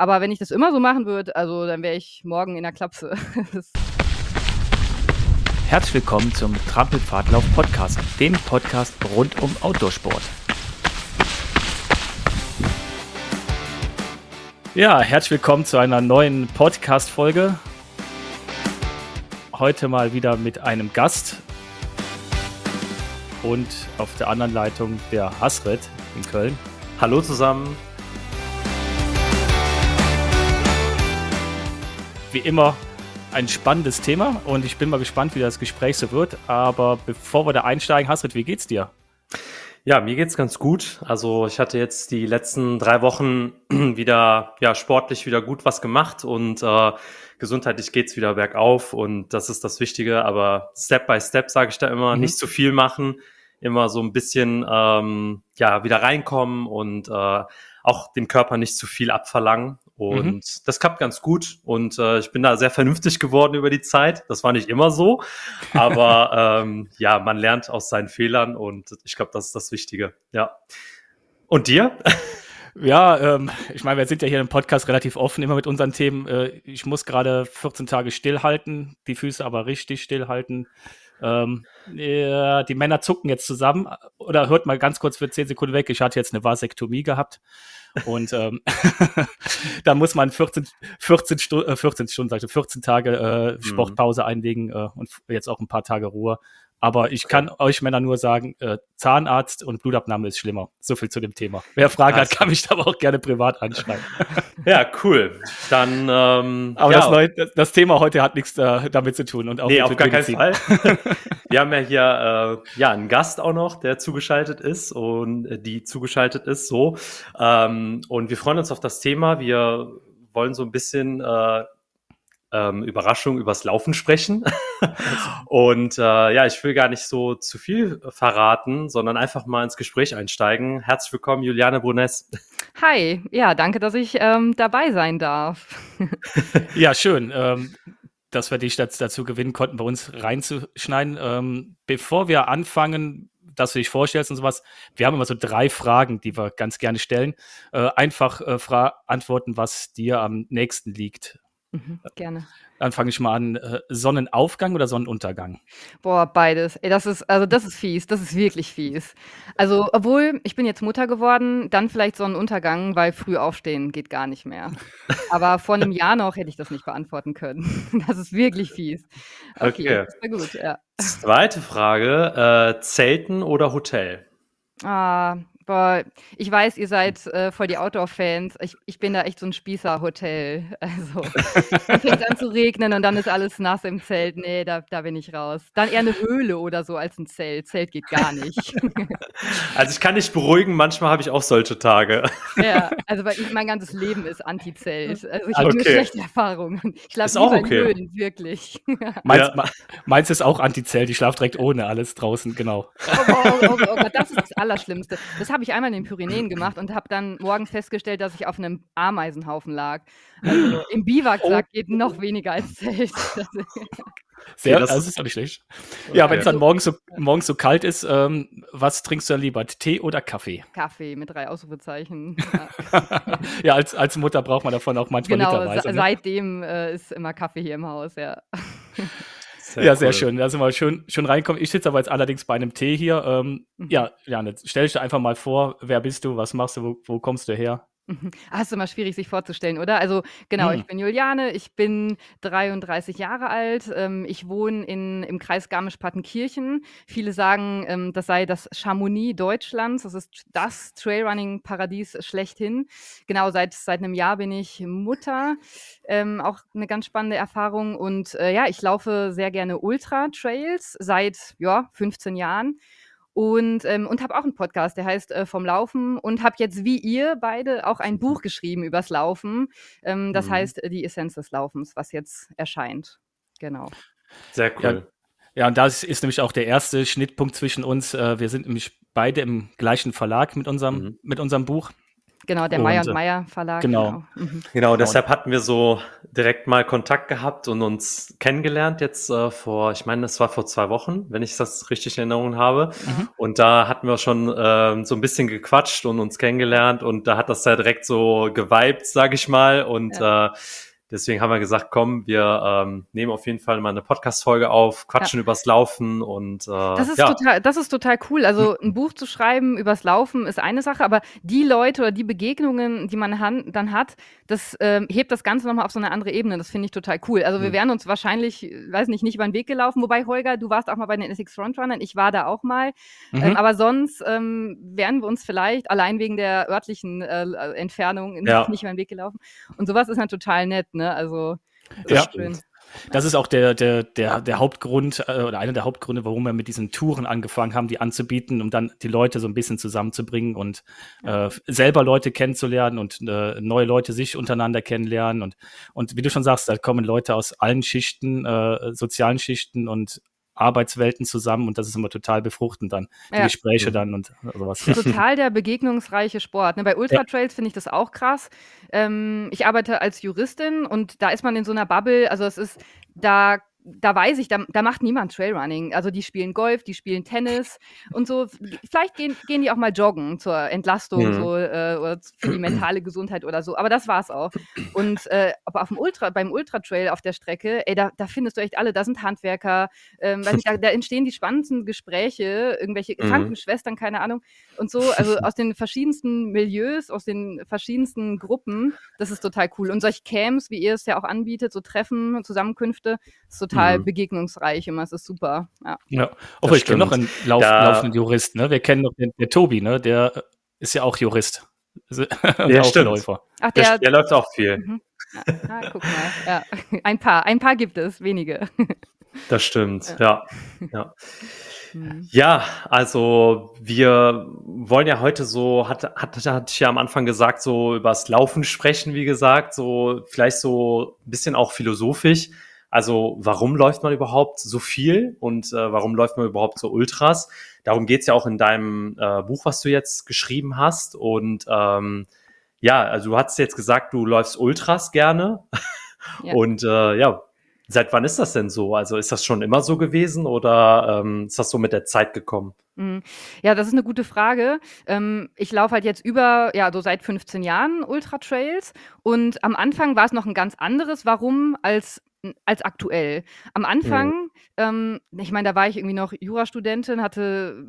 Aber wenn ich das immer so machen würde, also dann wäre ich morgen in der Klapse. Herzlich willkommen zum Trampelpfadlauf Podcast, dem Podcast rund um Outdoorsport. Ja, herzlich willkommen zu einer neuen Podcast-Folge. Heute mal wieder mit einem Gast und auf der anderen Leitung der Hasret in Köln. Hallo zusammen. Wie immer ein spannendes Thema und ich bin mal gespannt, wie das Gespräch so wird. Aber bevor wir da einsteigen, Hasret, wie geht's dir? Ja, mir geht's ganz gut. Also ich hatte jetzt die letzten drei Wochen wieder, ja, sportlich wieder gut was gemacht und äh, gesundheitlich geht's wieder bergauf und das ist das Wichtige. Aber Step by Step sage ich da immer, mhm. nicht zu viel machen, immer so ein bisschen ähm, ja wieder reinkommen und äh, auch dem Körper nicht zu viel abverlangen. Und mhm. das klappt ganz gut. Und äh, ich bin da sehr vernünftig geworden über die Zeit. Das war nicht immer so. Aber ähm, ja, man lernt aus seinen Fehlern und ich glaube, das ist das Wichtige. Ja. Und dir? Ja, ähm, ich meine, wir sind ja hier im Podcast relativ offen immer mit unseren Themen. Äh, ich muss gerade 14 Tage stillhalten, die Füße aber richtig stillhalten. Ähm, ja, die Männer zucken jetzt zusammen. Oder hört mal ganz kurz für 10 Sekunden weg. Ich hatte jetzt eine Vasektomie gehabt. Und ähm, da muss man 14, 14, Stu äh, 14 Stunden, sag ich, 14 Tage äh, mhm. Sportpause mhm. einlegen äh, und jetzt auch ein paar Tage Ruhe. Aber ich kann euch Männer nur sagen, äh, Zahnarzt und Blutabnahme ist schlimmer. So viel zu dem Thema. Wer Fragen also. hat, kann mich da aber auch gerne privat anschreiben. Ja, cool. Dann. Ähm, aber ja. das, neue, das, Thema heute hat nichts äh, damit zu tun und auch nee, auf gar keinen Fall. Wir haben ja hier äh, ja einen Gast auch noch, der zugeschaltet ist und äh, die zugeschaltet ist. So ähm, und wir freuen uns auf das Thema. Wir wollen so ein bisschen äh, ähm, Überraschung übers Laufen sprechen. und äh, ja, ich will gar nicht so zu viel verraten, sondern einfach mal ins Gespräch einsteigen. Herzlich willkommen, Juliane Brunes. Hi, ja, danke, dass ich ähm, dabei sein darf. ja, schön. Ähm, dass wir dich dazu gewinnen konnten, bei uns reinzuschneiden. Ähm, bevor wir anfangen, dass du dich vorstellst und sowas, wir haben immer so drei Fragen, die wir ganz gerne stellen. Äh, einfach äh, antworten, was dir am nächsten liegt. Mhm, gerne. Dann fange ich mal an. Äh, Sonnenaufgang oder Sonnenuntergang? Boah, beides. Ey, das ist, also das ist fies, das ist wirklich fies. Also, obwohl, ich bin jetzt Mutter geworden, dann vielleicht Sonnenuntergang, weil früh aufstehen geht gar nicht mehr. Aber vor einem Jahr noch hätte ich das nicht beantworten können. Das ist wirklich fies. Okay, okay. war gut, ja. Zweite Frage: äh, Zelten oder Hotel? Ah, Boah, ich weiß, ihr seid äh, voll die Outdoor-Fans. Ich, ich bin da echt so ein Spießer-Hotel. Also, es fängt an zu regnen und dann ist alles nass im Zelt. Nee, da, da bin ich raus. Dann eher eine Höhle oder so als ein Zelt. Zelt geht gar nicht. Also, ich kann dich beruhigen, manchmal habe ich auch solche Tage. Ja, also, weil ich, mein ganzes Leben ist Anti-Zelt. Also, ich habe okay. nur schlechte Erfahrungen. Ich schlafe lieber okay. in Höhlen, wirklich. Meins, ja. meins ist auch Anti-Zelt. Ich schlafe direkt ohne alles draußen, genau. Oh, oh, oh, oh, oh, das ist das Allerschlimmste. Das habe ich einmal in den Pyrenäen gemacht und habe dann morgens festgestellt, dass ich auf einem Ameisenhaufen lag. Also im Biwaksack oh. geht noch weniger als Zelt. Sehr, okay, das, das, ist auch nicht schlecht. Okay. Ja, wenn es dann morgens so, morgens so kalt ist, ähm, was trinkst du dann lieber? Tee oder Kaffee? Kaffee mit drei Ausrufezeichen. Ja, ja als, als Mutter braucht man davon auch manchmal genau, literweise. Ne? Seitdem äh, ist immer Kaffee hier im Haus, ja. Sehr ja, sehr schön. Da sind wir schön, schön reinkommen. Ich sitze aber jetzt allerdings bei einem Tee hier. Ähm, mhm. Ja, Janne, stell dich einfach mal vor, wer bist du, was machst du, wo, wo kommst du her? Mhm. Ah, ist immer schwierig, sich vorzustellen, oder? Also genau, ich hm. bin Juliane, ich bin 33 Jahre alt, ähm, ich wohne in, im Kreis Garmisch-Partenkirchen. Viele sagen, ähm, das sei das Chamonix Deutschlands, das ist das Trailrunning-Paradies schlechthin. Genau, seit, seit einem Jahr bin ich Mutter, ähm, auch eine ganz spannende Erfahrung und äh, ja, ich laufe sehr gerne Ultra-Trails seit ja, 15 Jahren und, ähm, und habe auch einen Podcast, der heißt äh, Vom Laufen und habe jetzt wie ihr beide auch ein Buch geschrieben übers Laufen. Ähm, das mhm. heißt Die Essenz des Laufens, was jetzt erscheint. Genau. Sehr cool. Ja. Ja, und das ist nämlich auch der erste Schnittpunkt zwischen uns. Äh, wir sind nämlich beide im gleichen Verlag mit unserem, mhm. mit unserem Buch. Genau, der Meier und äh, Meier Verlag. Genau. Genau, mhm. genau deshalb hatten wir so direkt mal Kontakt gehabt und uns kennengelernt jetzt äh, vor, ich meine, das war vor zwei Wochen, wenn ich das richtig in Erinnerung habe. Mhm. Und da hatten wir schon äh, so ein bisschen gequatscht und uns kennengelernt und da hat das ja direkt so geweibt, sag ich mal. Und ja. äh, Deswegen haben wir gesagt, komm, wir ähm, nehmen auf jeden Fall mal eine Podcast-Folge auf, quatschen ja. übers Laufen und äh, das ist ja. total, das ist total cool. Also ein Buch zu schreiben übers Laufen ist eine Sache, aber die Leute oder die Begegnungen, die man han dann hat, das ähm, hebt das Ganze nochmal auf so eine andere Ebene. Das finde ich total cool. Also wir mhm. wären uns wahrscheinlich, weiß nicht, nicht über den Weg gelaufen. Wobei Holger, du warst auch mal bei den Essex Frontrunnern, ich war da auch mal. Ähm, mhm. Ähm, aber sonst ähm, wären wir uns vielleicht allein wegen der örtlichen äh, Entfernung ja. nicht über den Weg gelaufen. Und sowas ist dann total nett. Ne? Also ja. schön. Das ist auch der, der, der, der Hauptgrund äh, oder einer der Hauptgründe, warum wir mit diesen Touren angefangen haben, die anzubieten, um dann die Leute so ein bisschen zusammenzubringen und äh, selber Leute kennenzulernen und äh, neue Leute sich untereinander kennenlernen. Und, und wie du schon sagst, da kommen Leute aus allen Schichten, äh, sozialen Schichten und Arbeitswelten zusammen und das ist immer total befruchtend dann, die ja. Gespräche dann und sowas. Ja. Total der begegnungsreiche Sport. Ne? Bei Ultratrails ja. finde ich das auch krass. Ähm, ich arbeite als Juristin und da ist man in so einer Bubble, also es ist, da da weiß ich, da, da, macht niemand Trailrunning. Also die spielen Golf, die spielen Tennis und so. Vielleicht gehen, gehen die auch mal joggen zur Entlastung mhm. so, äh, oder für die mentale Gesundheit oder so. Aber das war's auch. Und äh, aber auf dem Ultra, beim Ultra-Trail auf der Strecke, ey, da, da findest du echt alle, da sind Handwerker, ähm, nicht, da, da, entstehen die spannendsten Gespräche, irgendwelche mhm. Krankenschwestern, keine Ahnung. Und so, also aus den verschiedensten Milieus, aus den verschiedensten Gruppen, das ist total cool. Und solche Camps, wie ihr es ja auch anbietet, so Treffen, Zusammenkünfte, ist total mhm. begegnungsreich immer. Es ist super. Ja. ja. Oh, ich kenne noch einen Lauf, da, laufenden Jurist, ne? Wir kennen noch den, den Tobi, ne? Der ist ja auch Jurist. Der stimmt. Ach, der, der, der, läuft auch viel. Mhm. Ja, ah, guck mal. Ja. Ein paar, ein paar gibt es, wenige. Das stimmt, ja. ja. ja. Mhm. Ja, also wir wollen ja heute so, hat, hat, hatte ich ja am Anfang gesagt, so übers Laufen sprechen, wie gesagt, so vielleicht so ein bisschen auch philosophisch. Also warum läuft man überhaupt so viel und äh, warum läuft man überhaupt so Ultras? Darum geht's ja auch in deinem äh, Buch, was du jetzt geschrieben hast. Und ähm, ja, also du hast jetzt gesagt, du läufst Ultras gerne. Ja. Und äh, ja, Seit wann ist das denn so? Also ist das schon immer so gewesen oder ähm, ist das so mit der Zeit gekommen? Mhm. Ja, das ist eine gute Frage. Ähm, ich laufe halt jetzt über, ja, so seit 15 Jahren Ultra-Trails und am Anfang war es noch ein ganz anderes Warum als als aktuell. Am Anfang, mhm. ähm, ich meine, da war ich irgendwie noch Jurastudentin, hatte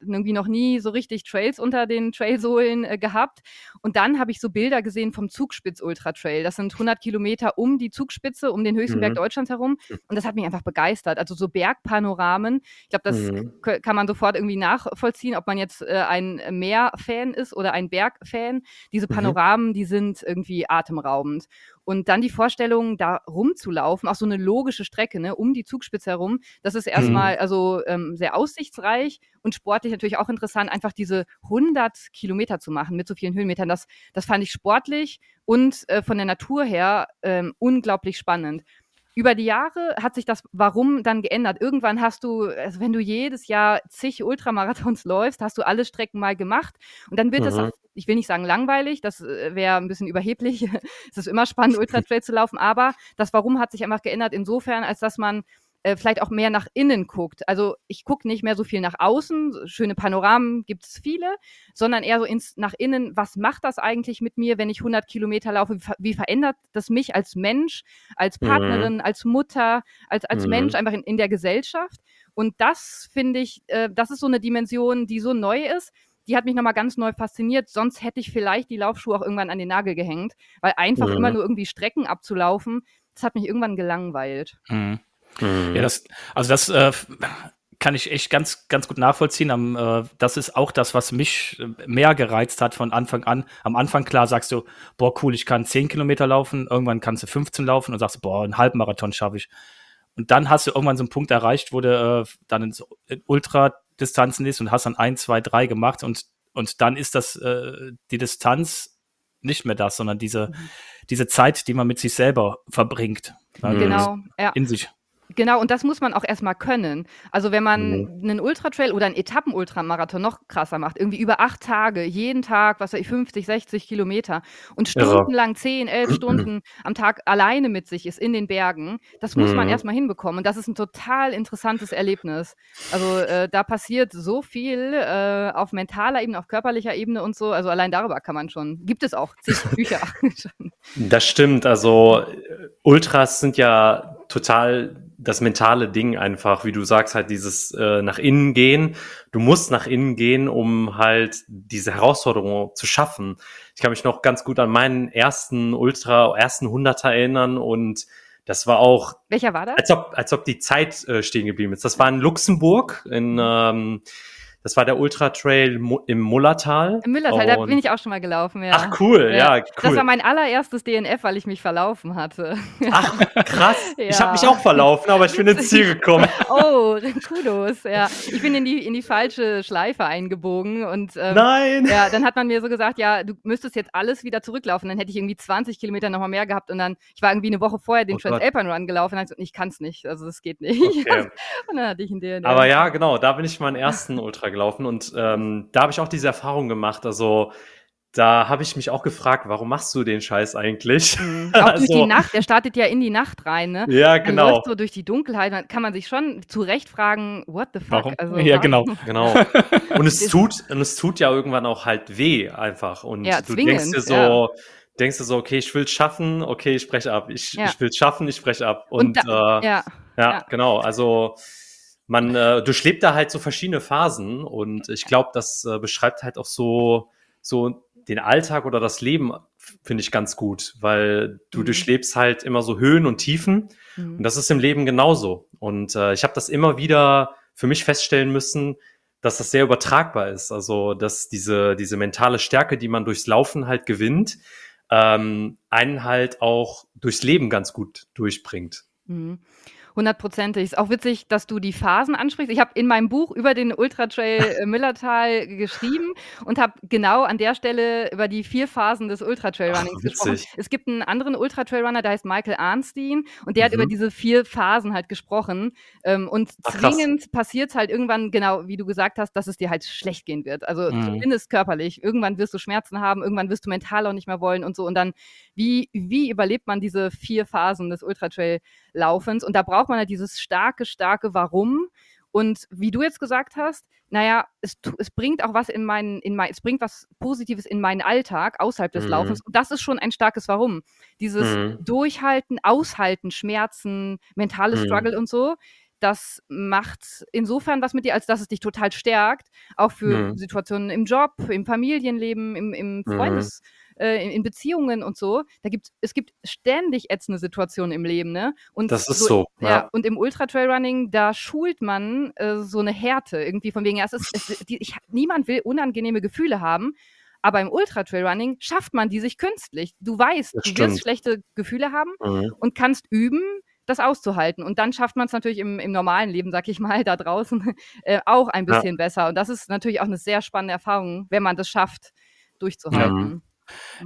irgendwie noch nie so richtig Trails unter den Trailsohlen äh, gehabt. Und dann habe ich so Bilder gesehen vom Zugspitz Ultra Trail. Das sind 100 Kilometer um die Zugspitze, um den höchsten mhm. Berg Deutschlands herum. Und das hat mich einfach begeistert. Also so Bergpanoramen. Ich glaube, das mhm. kann man sofort irgendwie nachvollziehen, ob man jetzt äh, ein Meer-Fan ist oder ein Berg-Fan. Diese mhm. Panoramen, die sind irgendwie atemraubend. Und dann die Vorstellung, da rumzulaufen, auch so eine logische Strecke, ne, um die Zugspitze herum, das ist erstmal mhm. also ähm, sehr aussichtsreich und sportlich natürlich auch interessant, einfach diese 100 Kilometer zu machen mit so vielen Höhenmetern. Das, das fand ich sportlich und äh, von der Natur her ähm, unglaublich spannend über die Jahre hat sich das Warum dann geändert. Irgendwann hast du, also wenn du jedes Jahr zig Ultramarathons läufst, hast du alle Strecken mal gemacht und dann wird es, mhm. ich will nicht sagen langweilig, das äh, wäre ein bisschen überheblich. es ist immer spannend, Ultra-Trail zu laufen, aber das Warum hat sich einfach geändert insofern, als dass man äh, vielleicht auch mehr nach innen guckt. Also ich gucke nicht mehr so viel nach außen, schöne Panoramen gibt es viele, sondern eher so ins, nach innen, was macht das eigentlich mit mir, wenn ich 100 Kilometer laufe? Wie, wie verändert das mich als Mensch, als mhm. Partnerin, mhm. als Mutter, als, als mhm. Mensch einfach in, in der Gesellschaft? Und das finde ich, äh, das ist so eine Dimension, die so neu ist, die hat mich nochmal ganz neu fasziniert. Sonst hätte ich vielleicht die Laufschuhe auch irgendwann an den Nagel gehängt, weil einfach mhm. immer nur irgendwie Strecken abzulaufen, das hat mich irgendwann gelangweilt. Mhm. Mhm. Ja, das, also das äh, kann ich echt ganz, ganz gut nachvollziehen. Am, äh, das ist auch das, was mich äh, mehr gereizt hat von Anfang an. Am Anfang, klar, sagst du, boah, cool, ich kann 10 Kilometer laufen, irgendwann kannst du 15 laufen und sagst, boah, einen Halbmarathon schaffe ich. Und dann hast du irgendwann so einen Punkt erreicht, wo du äh, dann in, in Ultradistanzen ist und hast dann ein, zwei, drei gemacht und, und dann ist das äh, die Distanz nicht mehr das, sondern diese, mhm. diese Zeit, die man mit sich selber verbringt. Also genau, ja. In sich. Genau, und das muss man auch erstmal können. Also, wenn man Mhm. 'nen Ultratrail oder 'n Etappen-Ultramarathon noch krasser macht, irgendwie über 8 Tage, jeden Tag, was weiß ich, 50, 60 Kilometer und stundenlang 10, 11 Stunden am Tag alleine mit sich ist in den Bergen, das muss man Mhm. erst mal hinbekommen und das ist 'n total interessantes Erlebnis. Also, äh, da passiert so viel, äh, auf mentaler Ebene, auf körperlicher Ebene und so. Also, allein darüber kann man schon gibt es auch zig Bücher. Das stimmt. Also, äh, Ultras sind ja total das mentale Ding einfach, wie du sagst, halt dieses äh, nach innen gehen. Du musst nach innen gehen, um halt diese Herausforderung zu schaffen. Ich kann mich noch ganz gut an meinen ersten Ultra, ersten Hunderter erinnern und das war auch, Welcher war das? als ob, als ob die Zeit äh, stehen geblieben ist. Das war in Luxemburg, in, ähm, das war der Ultra Trail im Mullertal. Im Müllertal, da bin ich auch schon mal gelaufen, ja. Ach cool, ja, cool. Das war mein allererstes DNF, weil ich mich verlaufen hatte. Ach, krass. Ich Ja. habe mich auch verlaufen, aber ich bin ins Ziel gekommen. Oh, Kudos, ja. Ich bin in die in die falsche Schleife eingebogen und, ähm, Nein. ja, dann hat man mir so gesagt: „Ja, du müsstest jetzt alles wieder zurücklaufen.“ Dann hätte ich irgendwie 20 Kilometer noch mal mehr gehabt und dann ich war irgendwie 'ne Woche vorher den Oh. Transalpine Run gelaufen und gesagt: „Ich kann's nicht, also das geht nicht.“ Okay. Und dann hatte ich 'n DNF. Aber ja, genau, da bin ich meinen ersten Ultra gelaufen und ähm, da habe ich auch diese Erfahrung gemacht. Also da habe ich mich auch gefragt, warum machst du den Scheiß eigentlich? Mhm. Auch durch die Also, Nacht, der startet ja in die Nacht rein, ne? Ja, genau. läuft so durch die Dunkelheit, dann kann man sich schon zu Recht fragen: „What the fuck?“ Warum? Also, Ja, genau. warum? Genau. Und es tut, und es tut ja irgendwann auch halt weh einfach. Und Ja, du denkst dir zwingend, so, denkst du so, okay, ich will es schaffen, okay, ich breche ab. Ich, Ja. ich will es schaffen, ich breche ab. Und Und, da äh, ja. Ja, Ja. genau. Also man äh, durchlebt da halt so verschiedene Phasen und ich glaube, das äh, beschreibt halt auch so so den Alltag oder das Leben finde ich ganz gut, weil du Mhm. durchlebst halt immer so Höhen und Tiefen und Mhm. das ist im Leben genauso. Und äh, ich habe das immer wieder für mich feststellen müssen, dass das sehr übertragbar ist. Also dass diese diese mentale Stärke, die man durchs Laufen halt gewinnt, ähm, einen halt auch durchs Leben ganz gut durchbringt. Mhm. Hundertprozentig. Ist auch witzig, dass du die Phasen ansprichst. Ich habe in meinem Buch über den Ultratrail äh, Millertal geschrieben und habe genau an der Stelle über die 4 Phasen des Ach, Ultratrail-Runnings gesprochen. witzig. Es gibt 'n anderen Ultratrail-Runner, der heißt Michael Arnstein und der hat über Mhm. diese 4 Phasen halt gesprochen. Ähm, und Ach, zwingend passiert's halt irgendwann, genau wie du gesagt hast, dass es dir halt schlecht gehen wird. Also, Mhm. zumindest körperlich. Irgendwann wirst du Schmerzen haben, irgendwann wirst du mental auch nicht mehr wollen und so. Und dann, wie wie überlebt man diese 4 Phasen des Ultratrail-Laufens? Und da braucht man halt dieses starke, starke Warum. Und wie du jetzt gesagt hast, na ja, es es bringt auch was in meinen in mei es bringt was Positives in meinen Alltag außerhalb des Mhm. Laufens. Und das ist schon ein starkes Warum. Dieses Mhm. Durchhalten, Aushalten, Schmerzen, mentales Mhm. Struggle und so, das macht insofern was mit dir, als dass es dich total stärkt, auch für Mhm. Situationen im Job, im Familienleben, im im Mhm. Äh, in in Beziehungen und so. Da gibt's es gibt ständig ätzende Situationen im Leben, ne? Und Das ist so, ja, ja. und im Ultra-Trail-Running, da schult man, äh, so 'ne Härte irgendwie von wegen, ja, es ist es die ich niemand will unangenehme Gefühle haben, aber im Ultra-Trail-Running schafft man die sich künstlich. Du weißt, du wirst schlechte Gefühle haben Mhm. und kannst üben, das auszuhalten. Und dann schafft man's natürlich im im normalen Leben, sage ich mal, da draußen, äh, auch ein Ja. bisschen besser. Und das ist natürlich auch 'ne sehr spannende Erfahrung, wenn man das schafft, durchzuhalten.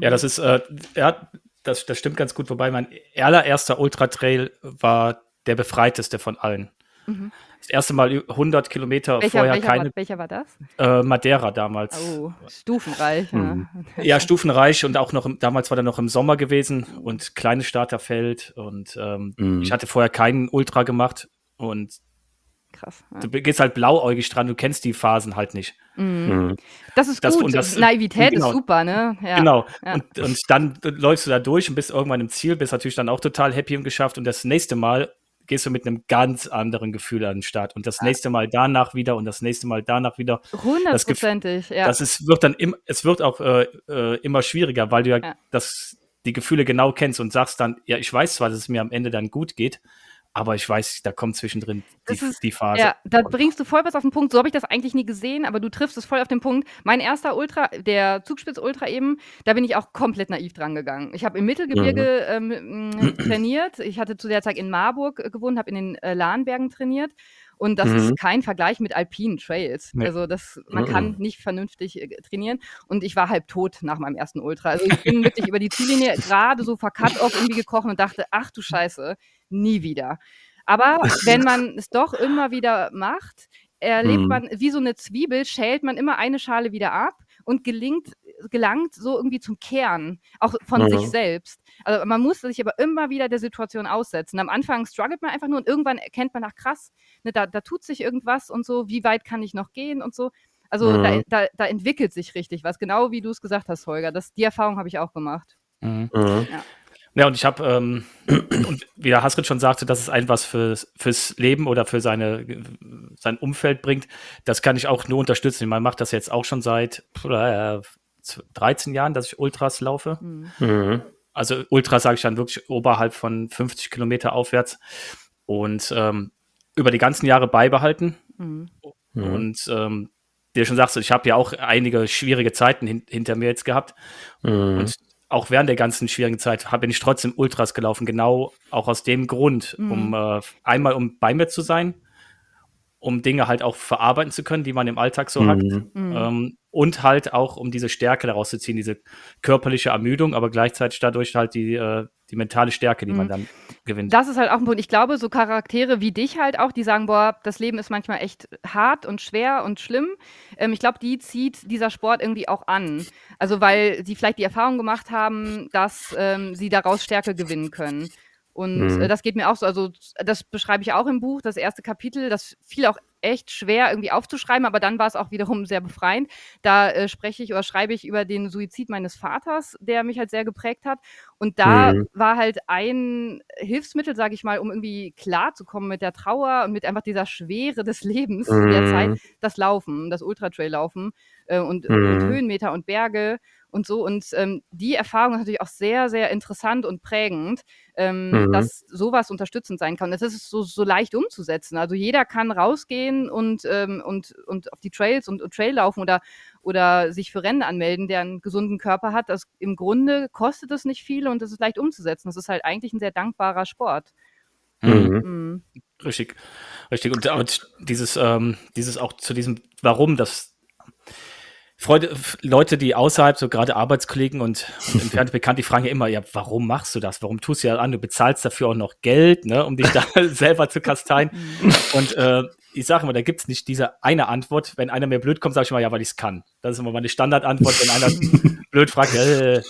Ja, das ist, äh, ja, das, das stimmt ganz gut. Wobei mein allererster Ultratrail war der befreiteste von allen. Mhm. Das erste Mal ü- 100 Kilometer Welcher vorher welcher keine war welcher war das? äh, Madeira damals. Oh, stufenreich, ja. Mhm. Ja, stufenreich und auch noch im, damals war der noch im Sommer gewesen und kleines Starterfeld und ähm, Mhm. ich hatte vorher keinen Ultra gemacht und Krass. Ja. du gehst halt blauäugig dran, du kennst die Phasen halt nicht. Mhm. Mhm. Das ist Das- gut. das- Naivität genau. ist super, ne? Ja. Genau. Ja. Und, und dann läufst du da durch und bist irgendwann im Ziel, bist natürlich dann auch total happy und geschafft und das nächste Mal gehst du mit einem ganz anderen Gefühl an den Start und das nächste Mal danach wieder und das nächste Mal danach wieder. Hundertprozentig, ja. Das ist, wird dann im, es wird auch äh, äh, immer schwieriger, weil du ja, Ja. das, die Gefühle genau kennst und sagst dann, ja, ich weiß zwar, dass es mir am Ende dann gut geht, aber ich weiß, da kommt zwischendrin die, ist- die Phase. Ja, da bringst du voll was auf den Punkt. So habe ich das eigentlich nie gesehen, aber du triffst es voll auf den Punkt. Mein erster Ultra, der Zugspitz Ultra eben, da bin ich auch komplett naiv dran gegangen. Ich habe im Mittelgebirge ähm, m, trainiert. Ich hatte zu der Zeit in Marburg äh, gewohnt, habe in den äh, Lahnbergen trainiert. Und das Mhm. ist kein Vergleich mit alpinen Trails. Nee. Also das, man Mhm. kann nicht vernünftig äh, trainieren. Und ich war halb tot nach meinem ersten Ultra. Also ich bin wirklich über die Ziellinie gerade so vor Cut-Off irgendwie gekrochen und dachte, ach du Scheiße, nie wieder. Aber wenn man es doch immer wieder macht, erlebt Mhm. man wie so eine Zwiebel, schält man immer eine Schale wieder ab und gelingt gelangt so irgendwie zum Kern, auch von sich Mhm. selbst. Also, man muss sich aber immer wieder der Situation aussetzen. Am Anfang struggelt man einfach nur und irgendwann erkennt man: „Ach krass, ne, da da tut sich irgendwas und so. Wie weit kann ich noch gehen?“ und so. Also, da Mhm. da da entwickelt sich richtig was, genau wie du es gesagt hast, Holger. Das die Erfahrung habe ich auch gemacht. Mhm. Mhm. Ja. Ja, und ich habe, ähm, und wie der Hasrit schon sagte, dass es ein was fürs, fürs Leben oder für seine, sein Umfeld bringt, das kann ich auch nur unterstützen. Man macht das jetzt auch schon seit äh, 13 Jahren, dass ich Ultras laufe. Mhm. Mhm. Also Ultras sage ich dann wirklich oberhalb von 50 Kilometer aufwärts und ähm, über die ganzen Jahre beibehalten. Mhm. Mhm. Und ähm, wie du schon sagst, ich habe ja auch einige schwierige Zeiten hin, hinter mir jetzt gehabt. Mhm. Und auch während der ganzen schwierigen Zeit bin ich trotzdem Ultras gelaufen, genau auch aus dem Grund, Mhm. um äh, einmal um bei mir zu sein, um Dinge halt auch verarbeiten zu können, die man im Alltag so hat. Mhm. Mhm. Ähm, und halt auch, um diese Stärke daraus zu ziehen, diese körperliche Ermüdung, aber gleichzeitig dadurch halt die, äh, die mentale Stärke, die man Mhm. dann gewinnt. Das ist halt auch ein Punkt. Ich glaube, so Charaktere wie dich halt auch, die sagen, boah, das Leben ist manchmal echt hart und schwer und schlimm. Ähm, ich glaube, die zieht dieser Sport irgendwie auch an. Also weil sie vielleicht die Erfahrung gemacht haben, dass ähm, sie daraus Stärke gewinnen können. Und Mhm. äh, das geht mir auch so. Also das beschreibe ich auch im Buch, das erste Kapitel. Das fiel auch echt schwer irgendwie aufzuschreiben, aber dann war es auch wiederum sehr befreiend. Da äh, spreche ich oder schreibe ich über den Suizid meines Vaters, der mich halt sehr geprägt hat. Und da Mhm. war halt ein Hilfsmittel, sage ich mal, um irgendwie klarzukommen mit der Trauer und mit einfach dieser Schwere des Lebens in der Zeit, Mhm. das Laufen, das Ultratrail-Laufen äh, und, und Mhm. Höhenmeter und Berge und so. Und ähm, die Erfahrung ist natürlich auch sehr, sehr interessant und prägend, ähm, Mhm. dass sowas unterstützend sein kann. Das ist so, so leicht umzusetzen. Also jeder kann rausgehen und, ähm, und, und auf die Trails und, und Trail laufen oder, oder sich für Rennen anmelden, der einen gesunden Körper hat. Das, Im Grunde kostet es nicht viel und es ist leicht umzusetzen. Das ist halt eigentlich ein sehr dankbarer Sport. Mhm. Mhm. Richtig, richtig. Und, und dieses, ähm, dieses auch zu diesem Warum, das Freude, Leute, die außerhalb, so gerade Arbeitskollegen und entfernte Bekannte, die fragen ja immer, ja, warum machst du das? Warum tust du ja an? Du bezahlst dafür auch noch Geld, ne, um dich da selber zu kasteien. Und äh, ich sage immer, da gibt's nicht diese eine Antwort. Wenn einer mir blöd kommt, sage ich immer, ja, weil ich's kann. Das ist immer meine Standardantwort, wenn einer blöd fragt. Äh,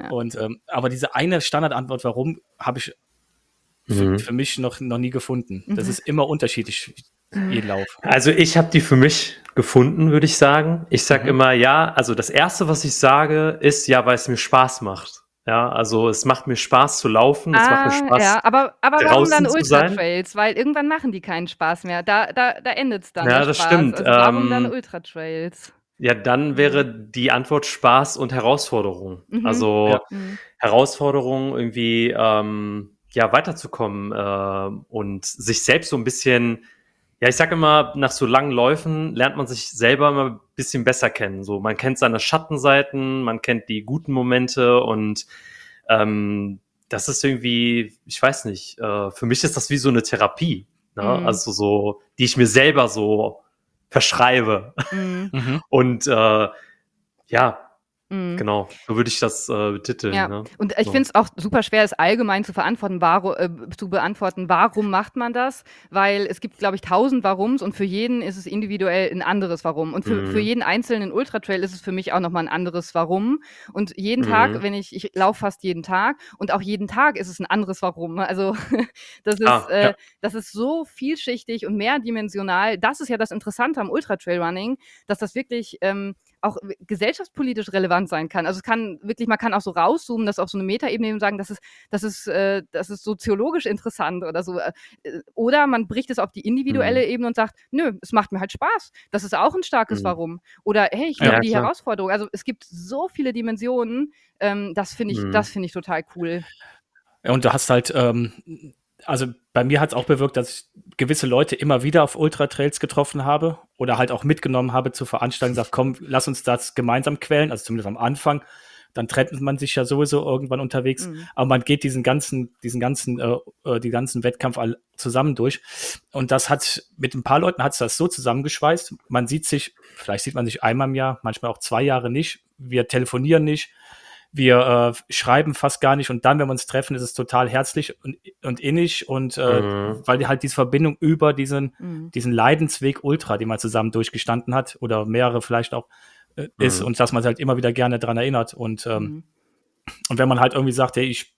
Ja. Und ähm, aber diese eine Standardantwort, warum, habe ich Mhm. für mich noch, noch nie gefunden. Das Mhm. ist immer unterschiedlich, je Lauf. Also ich habe die für mich gefunden, würde ich sagen. Ich sage Mhm. immer ja. Also das erste, was ich sage, ist ja, weil es mir Spaß macht. Ja, also es macht mir Spaß zu laufen. Es macht mir Ah, Spaß. ja, aber, aber warum dann? Ultratrails? Weil irgendwann machen die keinen Spaß mehr. Da, da, da endet es dann. Ja, der das Spaß. stimmt. Also warum dann Ähm, Ultratrails? Ja, dann wäre die Antwort Spaß und Herausforderung. Mhm. Also Ja. Mhm. Herausforderung, irgendwie ähm, ja weiterzukommen äh, und sich selbst so ein bisschen, ja, ich sag immer, nach so langen Läufen lernt man sich selber immer ein bisschen besser kennen. So, man kennt seine Schattenseiten, man kennt die guten Momente und ähm, das ist irgendwie, ich weiß nicht, äh, für mich ist das wie so eine Therapie. Ne? Mhm. Also so, die ich mir selber so verschreibe. Mhm. Und äh, ja. Genau, so würde ich das äh, betiteln. Ja, Ne? und ich So. finde es auch super schwer, es allgemein zu verantworten, warum, äh, zu beantworten, warum macht man das? Weil es gibt, glaube ich, tausend Warums und für jeden ist es individuell ein anderes Warum. Und für, Mhm. für jeden einzelnen Ultratrail ist es für mich auch nochmal ein anderes Warum. Und jeden Mhm. Tag, wenn ich, ich laufe fast jeden Tag und auch jeden Tag ist es ein anderes Warum. Also das ist, Ah, äh, ja. das ist so vielschichtig und mehrdimensional. Das ist ja das Interessante am Ultratrail-Running, dass das wirklich ähm, auch gesellschaftspolitisch relevant sein kann. Also es kann wirklich, man kann auch so rauszoomen, das auf so eine Metaebene und sagen, das ist, das ist, äh, das ist soziologisch interessant oder so. Äh, Oder man bricht es auf die individuelle Mhm. Ebene und sagt, nö, es macht mir halt Spaß. Das ist auch ein starkes Mhm. Warum. Oder hey, ich Ja, die klar. Herausforderung. Also es gibt so viele Dimensionen. Ähm, das finde ich, Mhm. das finde ich total cool. Ja, Und du hast halt, ähm, also bei mir hat es auch bewirkt, dass ich gewisse Leute immer wieder auf Ultra-Trails getroffen habe oder halt auch mitgenommen habe zur Veranstaltung, gesagt, komm, lass uns das gemeinsam quälen, also zumindest am Anfang. Dann trennt man sich ja sowieso irgendwann unterwegs, Mhm. aber man geht diesen ganzen, diesen ganzen, äh, äh, die ganzen Wettkampf zusammen durch. Und das hat, mit ein paar Leuten hat es das so zusammengeschweißt. Man sieht sich, vielleicht sieht man sich einmal im Jahr, manchmal auch zwei Jahre nicht. Wir telefonieren nicht. Wir äh, schreiben fast gar nicht und dann, wenn wir uns treffen, ist es total herzlich und, und innig und äh, mhm. weil halt diese Verbindung über diesen, mhm. diesen Leidensweg Ultra, den man zusammen durchgestanden hat oder mehrere vielleicht auch äh, ist mhm. und dass man halt immer wieder gerne dran erinnert und ähm, mhm. und wenn man halt irgendwie sagt, hey, ich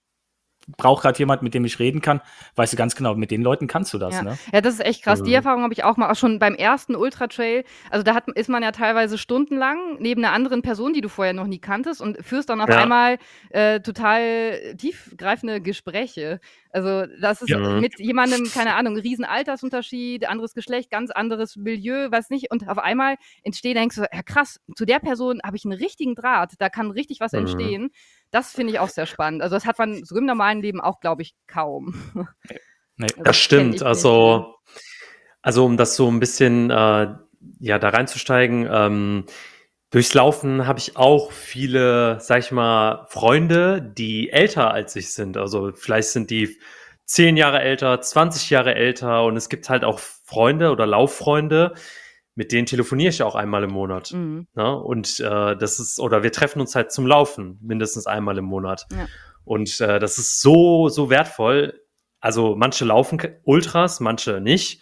brauche gerade jemand, mit dem ich reden kann, weißt du ganz genau, mit den Leuten kannst du das. Ja, ne? ja das ist echt krass. Mhm. Die Erfahrung habe ich auch mal, auch schon beim ersten Ultra Trail. Also da hat, ist man ja teilweise stundenlang neben einer anderen Person, die du vorher noch nie kanntest und führst dann auf ja. einmal äh, total tiefgreifende Gespräche. Also das ist ja. mit jemandem, keine Ahnung, riesen Altersunterschied, anderes Geschlecht, ganz anderes Milieu, weiß nicht. Und auf einmal entsteht, denkst du, ja krass, zu der Person habe ich einen richtigen Draht, da kann richtig was mhm. entstehen. Das finde ich auch sehr spannend. Also das hat man so im normalen Leben auch, glaube ich, kaum. Nee. Also, das stimmt. Also, also um das so ein bisschen äh, ja da reinzusteigen, ähm, durchs Laufen habe ich auch viele, sag ich mal, Freunde, die älter als ich sind. Also vielleicht sind die zehn Jahre älter, 20 Jahre älter und es gibt halt auch Freunde oder Lauffreunde, mit denen telefoniere ich auch einmal im Monat. Mhm. Ne? Und äh, das ist, oder wir treffen uns halt zum Laufen mindestens einmal im Monat. Ja. Und äh, das ist so, so wertvoll. Also manche laufen Ultras, manche nicht.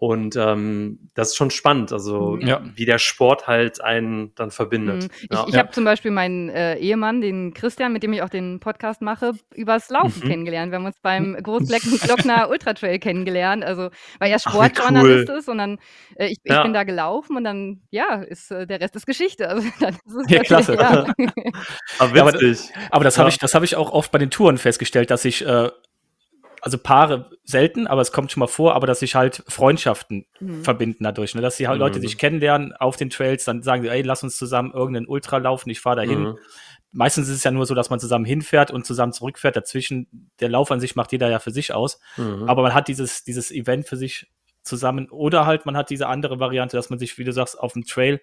Und ähm, das ist schon spannend, also mhm. ja. wie der Sport halt einen dann verbindet. Mhm. Ich, ja. ich habe zum Beispiel meinen äh, Ehemann, den Christian, mit dem ich auch den Podcast mache, übers Laufen mhm. kennengelernt. Wir haben uns beim Großblecken Glockner Ultra Trail kennengelernt, also weil er Sportjournalist cool. ist und dann äh, ich, ich ja. bin da gelaufen und dann ja ist äh, der Rest ist Geschichte. Also dann ist ja klasse. Ja. aber, aber, aber, das habe ich, das habe ich auch oft bei den Touren festgestellt, dass ich äh, also Paare selten, aber es kommt schon mal vor, aber dass sich halt Freundschaften mhm. verbinden dadurch, ne? dass die halt mhm. Leute sich kennenlernen auf den Trails, dann sagen sie, ey, lass uns zusammen irgendeinen Ultra laufen, ich fahre dahin. Mhm. Meistens ist es ja nur so, dass man zusammen hinfährt und zusammen zurückfährt. Dazwischen, der Lauf an sich macht jeder ja für sich aus. Mhm. Aber man hat dieses, dieses Event für sich zusammen. Oder halt, man hat diese andere Variante, dass man sich, wie du sagst, auf dem Trail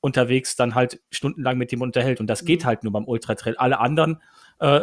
unterwegs dann halt stundenlang mit dem unterhält. Und das geht mhm. halt nur beim Ultra Trail. Alle anderen äh,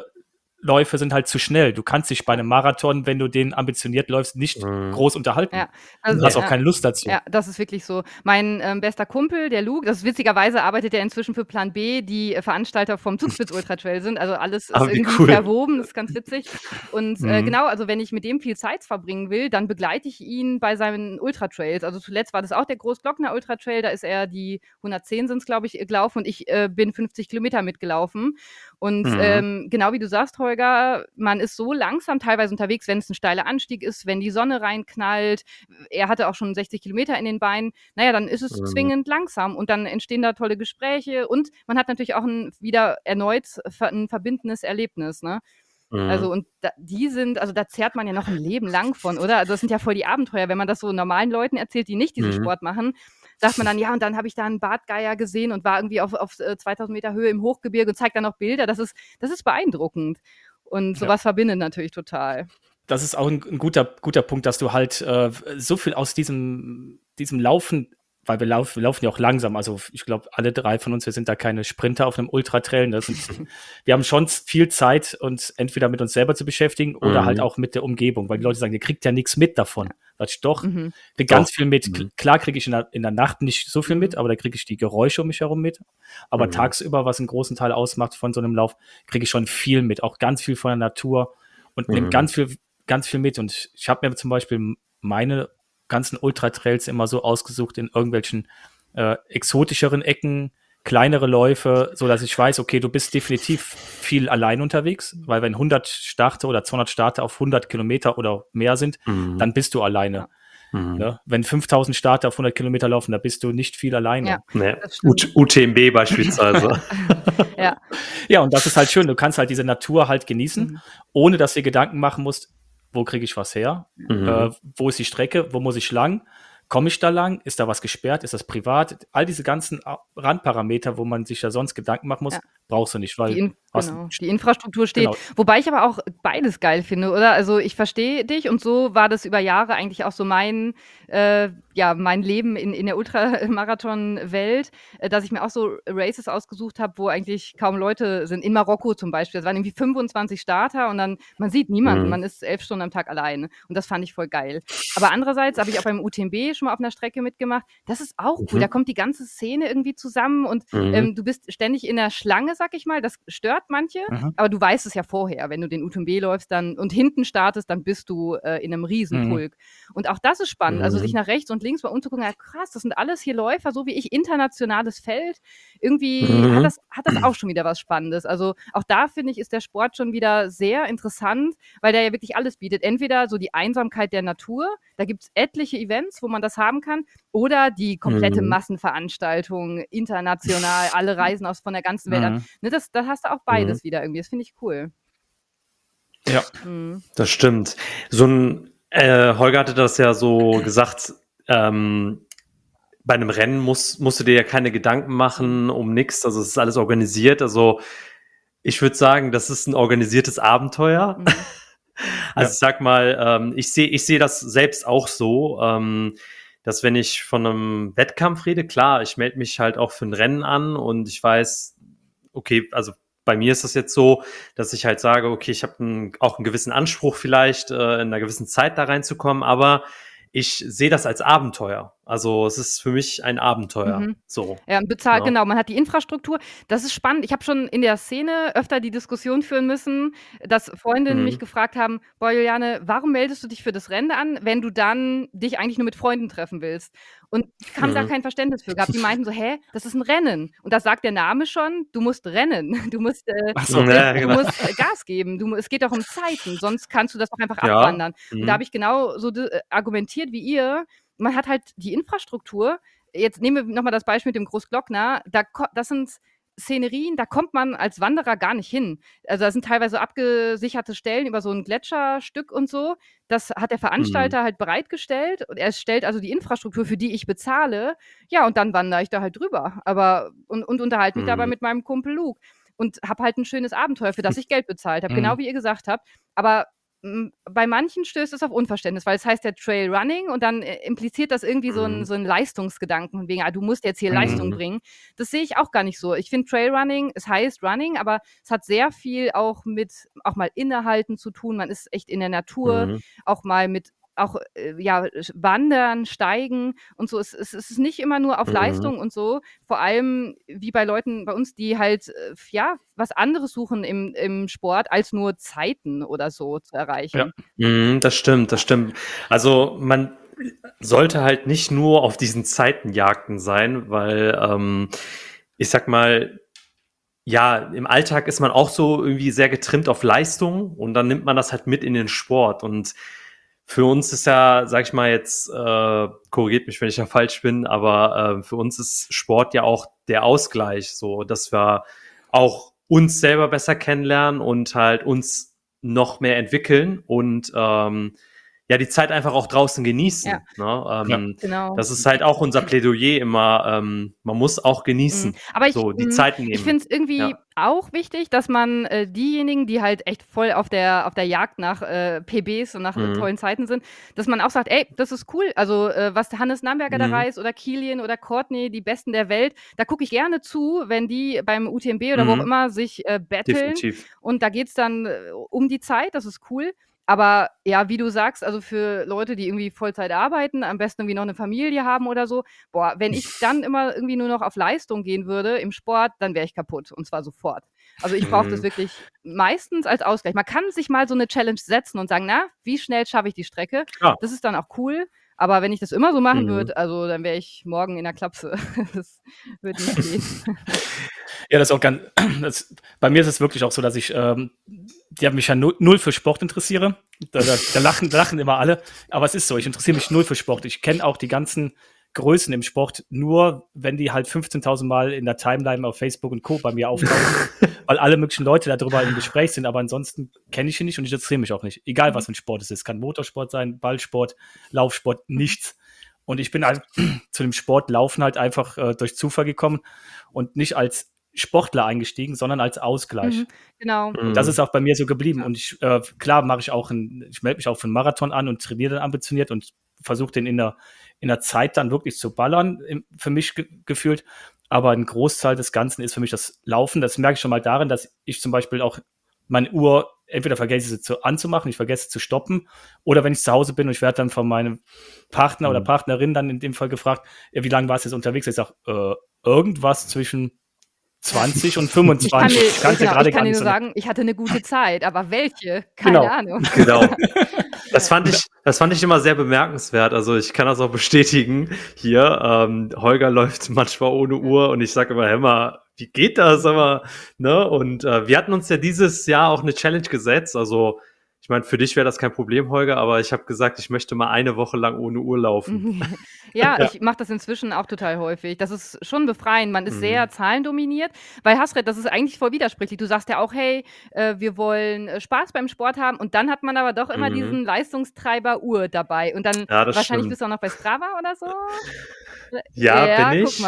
Läufe sind halt zu schnell. Du kannst dich bei einem Marathon, wenn du den ambitioniert läufst, nicht mhm. groß unterhalten. Ja, also, du hast auch keine Lust dazu. Ja, das ist wirklich so. Mein ähm, bester Kumpel, der Luke, das ist witzigerweise arbeitet er inzwischen für Plan B, die äh, Veranstalter vom Zugspitz Ultra Trail sind. Also alles ist ah, irgendwie cool. verwoben, das ist ganz witzig. Und äh, mhm. äh, genau, also wenn ich mit dem viel Zeit verbringen will, dann begleite ich ihn bei seinen Ultra Trails. Also zuletzt war das auch der Großglockner Ultra Trail, da ist er die 110 sind es, glaube ich, gelaufen und ich äh, bin 50 Kilometer mitgelaufen. Und mhm. ähm, genau wie du sagst, Holger, man ist so langsam teilweise unterwegs, wenn es ein steiler Anstieg ist, wenn die Sonne reinknallt. Er hatte auch schon 60 Kilometer in den Beinen. Naja, dann ist es mhm. zwingend langsam und dann entstehen da tolle Gespräche und man hat natürlich auch ein, wieder erneut ein verbindendes Erlebnis. Ne? Also, mhm. und da, die sind, also da zehrt man ja noch ein Leben lang von, oder? Also, das sind ja voll die Abenteuer, wenn man das so normalen Leuten erzählt, die nicht diesen mhm. Sport machen sagt man dann, ja, und dann habe ich da einen Bartgeier gesehen und war irgendwie auf, auf 2000 äh, Meter Höhe im Hochgebirge und zeigt dann noch Bilder. Das ist, das ist beeindruckend. Und sowas ja. verbindet natürlich total. Das ist auch ein, ein, guter, guter Punkt, dass du halt äh, so viel aus diesem, diesem Laufen weil wir, lauf, wir laufen ja auch langsam. Also ich glaube, alle drei von uns, wir sind da keine Sprinter auf einem Ultratrail. Ne? wir haben schon viel Zeit, uns entweder mit uns selber zu beschäftigen oder mhm. halt auch mit der Umgebung, weil die Leute sagen, ihr kriegt ja nichts mit davon. Sag ich doch, mhm. krieg ganz doch. viel mit. Mhm. Klar kriege ich in der, in der Nacht nicht so viel mit, aber da kriege ich die Geräusche um mich herum mit. Aber mhm. tagsüber, was einen großen Teil ausmacht von so einem Lauf, kriege ich schon viel mit. Auch ganz viel von der Natur und nehme mhm. ganz viel, ganz viel mit. Und ich habe mir zum Beispiel meine ganzen Ultra-Trails immer so ausgesucht in irgendwelchen äh, exotischeren Ecken, kleinere Läufe, so dass ich weiß, okay, du bist definitiv viel allein unterwegs, weil wenn 100 Starter oder 200 Starter auf 100 Kilometer oder mehr sind, mhm. dann bist du alleine. Mhm. Ne? Wenn 5000 Starter auf 100 Kilometer laufen, da bist du nicht viel alleine. Ja, nee. UTMB beispielsweise. ja. ja, und das ist halt schön. Du kannst halt diese Natur halt genießen, mhm. ohne dass du dir Gedanken machen musst, wo kriege ich was her? Mhm. Äh, wo ist die Strecke? Wo muss ich lang? Komme ich da lang? Ist da was gesperrt? Ist das privat? All diese ganzen Randparameter, wo man sich ja sonst Gedanken machen muss, ja. brauchst du nicht, weil die, In genau. die Infrastruktur steht. Genau. Wobei ich aber auch beides geil finde, oder? Also ich verstehe dich und so war das über Jahre eigentlich auch so mein, äh, ja, mein Leben in, in der Ultramarathon-Welt, äh, dass ich mir auch so Races ausgesucht habe, wo eigentlich kaum Leute sind. In Marokko zum Beispiel. Das waren irgendwie 25 Starter und dann, man sieht niemanden, mhm. man ist elf Stunden am Tag alleine. Und das fand ich voll geil. Aber andererseits habe ich auch beim UTMB schon schon mal auf einer Strecke mitgemacht. Das ist auch cool. Mhm. Da kommt die ganze Szene irgendwie zusammen und mhm. ähm, du bist ständig in der Schlange, sag ich mal. Das stört manche, mhm. aber du weißt es ja vorher. Wenn du den UTMB läufst dann und hinten startest, dann bist du äh, in einem Riesenpulk. Mhm. Und auch das ist spannend. Also sich mhm. nach rechts und links mal umzugucken, ja, krass, das sind alles hier Läufer, so wie ich, internationales Feld. Irgendwie hat, mhm. das, hat das auch schon wieder was Spannendes. Also auch da finde ich, ist der Sport schon wieder sehr interessant, weil der ja wirklich alles bietet. Entweder so die Einsamkeit der Natur, da gibt es etliche Events, wo man das haben kann, oder die komplette mhm. Massenveranstaltung, international, alle reisen aus von der ganzen Welt mhm. an. Ne, das, da hast du auch beides mhm. wieder irgendwie. Das finde ich cool. Ja, mhm. das stimmt. So ein äh, Holger hatte das ja so gesagt, ähm, bei einem Rennen musst, musst du dir ja keine Gedanken machen um nichts. Also es ist alles organisiert. Also ich würde sagen, das ist ein organisiertes Abenteuer. Mhm. Also ja. ich sag mal, ähm, ich sehe ich sehe das selbst auch so, ähm, dass wenn ich von einem Wettkampf rede, klar, ich melde mich halt auch für ein Rennen an und ich weiß, okay, also bei mir ist das jetzt so, dass ich halt sage, okay, ich habe auch einen gewissen Anspruch vielleicht, äh, in einer gewissen Zeit da reinzukommen, aber ich sehe das als Abenteuer. Also es ist für mich ein Abenteuer. Mhm. So. Ja, bezahlt, ja. genau. Man hat die Infrastruktur. Das ist spannend. Ich habe schon in der Szene öfter die Diskussion führen müssen, dass Freundinnen mhm. mich gefragt haben: Boah, Juliane, warum meldest du dich für das Rennen an, wenn du dann dich eigentlich nur mit Freunden treffen willst? Und ich habe mhm. da kein Verständnis für gehabt. Die meinten so: Hä, das ist ein Rennen. Und das sagt der Name schon: Du musst rennen. Du musst, äh, so, ja, genau. musst äh, Gas geben. Du, es geht doch um Zeiten. Sonst kannst du das doch einfach ja. abwandern. Und da mhm. habe ich genau so äh, argumentiert wie ihr man hat halt die Infrastruktur. Jetzt nehmen wir nochmal das Beispiel mit dem Großglockner. Da, das sind Szenerien, da kommt man als Wanderer gar nicht hin. Also da sind teilweise abgesicherte Stellen über so ein Gletscherstück und so. Das hat der Veranstalter mhm. halt bereitgestellt. Und er stellt also die Infrastruktur, für die ich bezahle. Ja, und dann wandere ich da halt drüber. Aber und, und unterhalte mich mhm. dabei mit meinem Kumpel Luke. Und habe halt ein schönes Abenteuer, für das ich Geld bezahlt habe. Genau mhm. Genau wie ihr gesagt habt. Aber bei manchen stößt es auf Unverständnis, weil es heißt ja Trail Running und dann äh, impliziert das irgendwie so ein, mhm. so ein Leistungsgedanken, wegen, ah, du musst jetzt hier mhm. Leistung bringen. Das sehe ich auch gar nicht so. Ich finde Trail Running, es heißt Running, aber es hat sehr viel auch mit auch mal innehalten zu tun. Man ist echt in der Natur, mhm. auch mal mit auch äh, ja, wandern, steigen und so. Es, es, es ist nicht immer nur auf mhm. Leistung und so. Vor allem wie bei Leuten bei uns, die halt äh, ja was anderes suchen im, im Sport, als nur Zeiten oder so zu erreichen. Ja. Mhm, das stimmt, das stimmt. Also man sollte halt nicht nur auf diesen Zeitenjagden sein, weil ähm, ich sag mal, ja, im Alltag ist man auch so irgendwie sehr getrimmt auf Leistung und dann nimmt man das halt mit in den Sport und für uns ist ja, sag ich mal jetzt, äh, korrigiert mich, wenn ich da falsch bin, aber äh, für uns ist Sport ja auch der Ausgleich, so dass wir auch uns selber besser kennenlernen und halt uns noch mehr entwickeln und ähm, ja die Zeit einfach auch draußen genießen. Ja. Ne? Ähm, ja, genau. Das ist halt auch unser Plädoyer immer. Ähm, man muss auch genießen. Mhm. Aber ich, so, die Zeit nehmen. Ich finde es irgendwie ja. auch wichtig, dass man äh, diejenigen, die halt echt voll auf der auf der Jagd nach äh, PBs und nach mhm. tollen Zeiten sind, dass man auch sagt, ey, das ist cool. Also äh, was Hannes Namberger mhm. da reist oder Kilian oder Courtney, die Besten der Welt, da gucke ich gerne zu, wenn die beim UTMB oder wo auch mhm. immer sich äh, battlen. Definitiv. Und da geht es dann äh, um die Zeit. Das ist cool. Aber ja, wie du sagst, also für Leute, die irgendwie Vollzeit arbeiten, am besten irgendwie noch eine Familie haben oder so, boah, wenn ich dann immer irgendwie nur noch auf Leistung gehen würde im Sport, dann wäre ich kaputt und zwar sofort. Also ich brauche das mhm. wirklich meistens als Ausgleich. Man kann sich mal so eine Challenge setzen und sagen, na, wie schnell schaffe ich die Strecke? Ja. Das ist dann auch cool. Aber wenn ich das immer so machen mhm. würde, also dann wäre ich morgen in der Klapse. das würde nicht gehen. Ja, das ist auch ganz. Das, bei mir ist es wirklich auch so, dass ich, ähm, die haben mich ja null, null für Sport interessiere. Da, da, da, lachen, da lachen immer alle. Aber es ist so, ich interessiere mich null für Sport. Ich kenne auch die ganzen Größen im Sport nur, wenn die halt 15.000 Mal in der Timeline auf Facebook und Co. bei mir auftauchen, weil alle möglichen Leute darüber im Gespräch sind. Aber ansonsten kenne ich ihn nicht und ich interessiere mich auch nicht. Egal, was für ein Sport es ist. Kann Motorsport sein, Ballsport, Laufsport, nichts. Und ich bin halt zu dem Sport Laufen halt einfach äh, durch Zufall gekommen und nicht als Sportler eingestiegen, sondern als Ausgleich. Mhm, genau. Und das ist auch bei mir so geblieben. Und ich, äh, klar mache ich auch, ein, ich melde mich auch für einen Marathon an und trainiere dann ambitioniert und versuche den in der, in der Zeit dann wirklich zu ballern, im, für mich ge gefühlt. Aber ein Großteil des Ganzen ist für mich das Laufen. Das merke ich schon mal darin, dass ich zum Beispiel auch meine Uhr entweder vergesse sie zu, anzumachen, ich vergesse zu stoppen, oder wenn ich zu Hause bin und ich werde dann von meinem Partner mhm. oder Partnerin dann in dem Fall gefragt, wie lange warst du jetzt unterwegs? Ich sage, äh, irgendwas zwischen 20 und 25. Ich kann dir, genau, ich kann dir nur sagen, ich hatte eine gute Zeit, aber welche? Keine genau. Ahnung. Genau. Das fand ich, das fand ich immer sehr bemerkenswert. Also ich kann das auch bestätigen hier. Ähm, Holger läuft manchmal ohne Uhr und ich sage immer, Hämmer, wie geht das? Aber, ne? Und äh, wir hatten uns ja dieses Jahr auch eine Challenge gesetzt. Also ich meine, für dich wäre das kein Problem, Holger, aber ich habe gesagt, ich möchte mal eine Woche lang ohne Uhr laufen. ja, ja, ich mache das inzwischen auch total häufig. Das ist schon befreiend. Man ist mhm. sehr zahlendominiert. Bei Hasred, das ist eigentlich voll widersprüchlich. Du sagst ja auch, hey, äh, wir wollen äh, Spaß beim Sport haben und dann hat man aber doch immer mhm. diesen Leistungstreiber Uhr dabei. Und dann ja, wahrscheinlich stimmt. bist du auch noch bei Strava oder so. Ja, ja bin ich.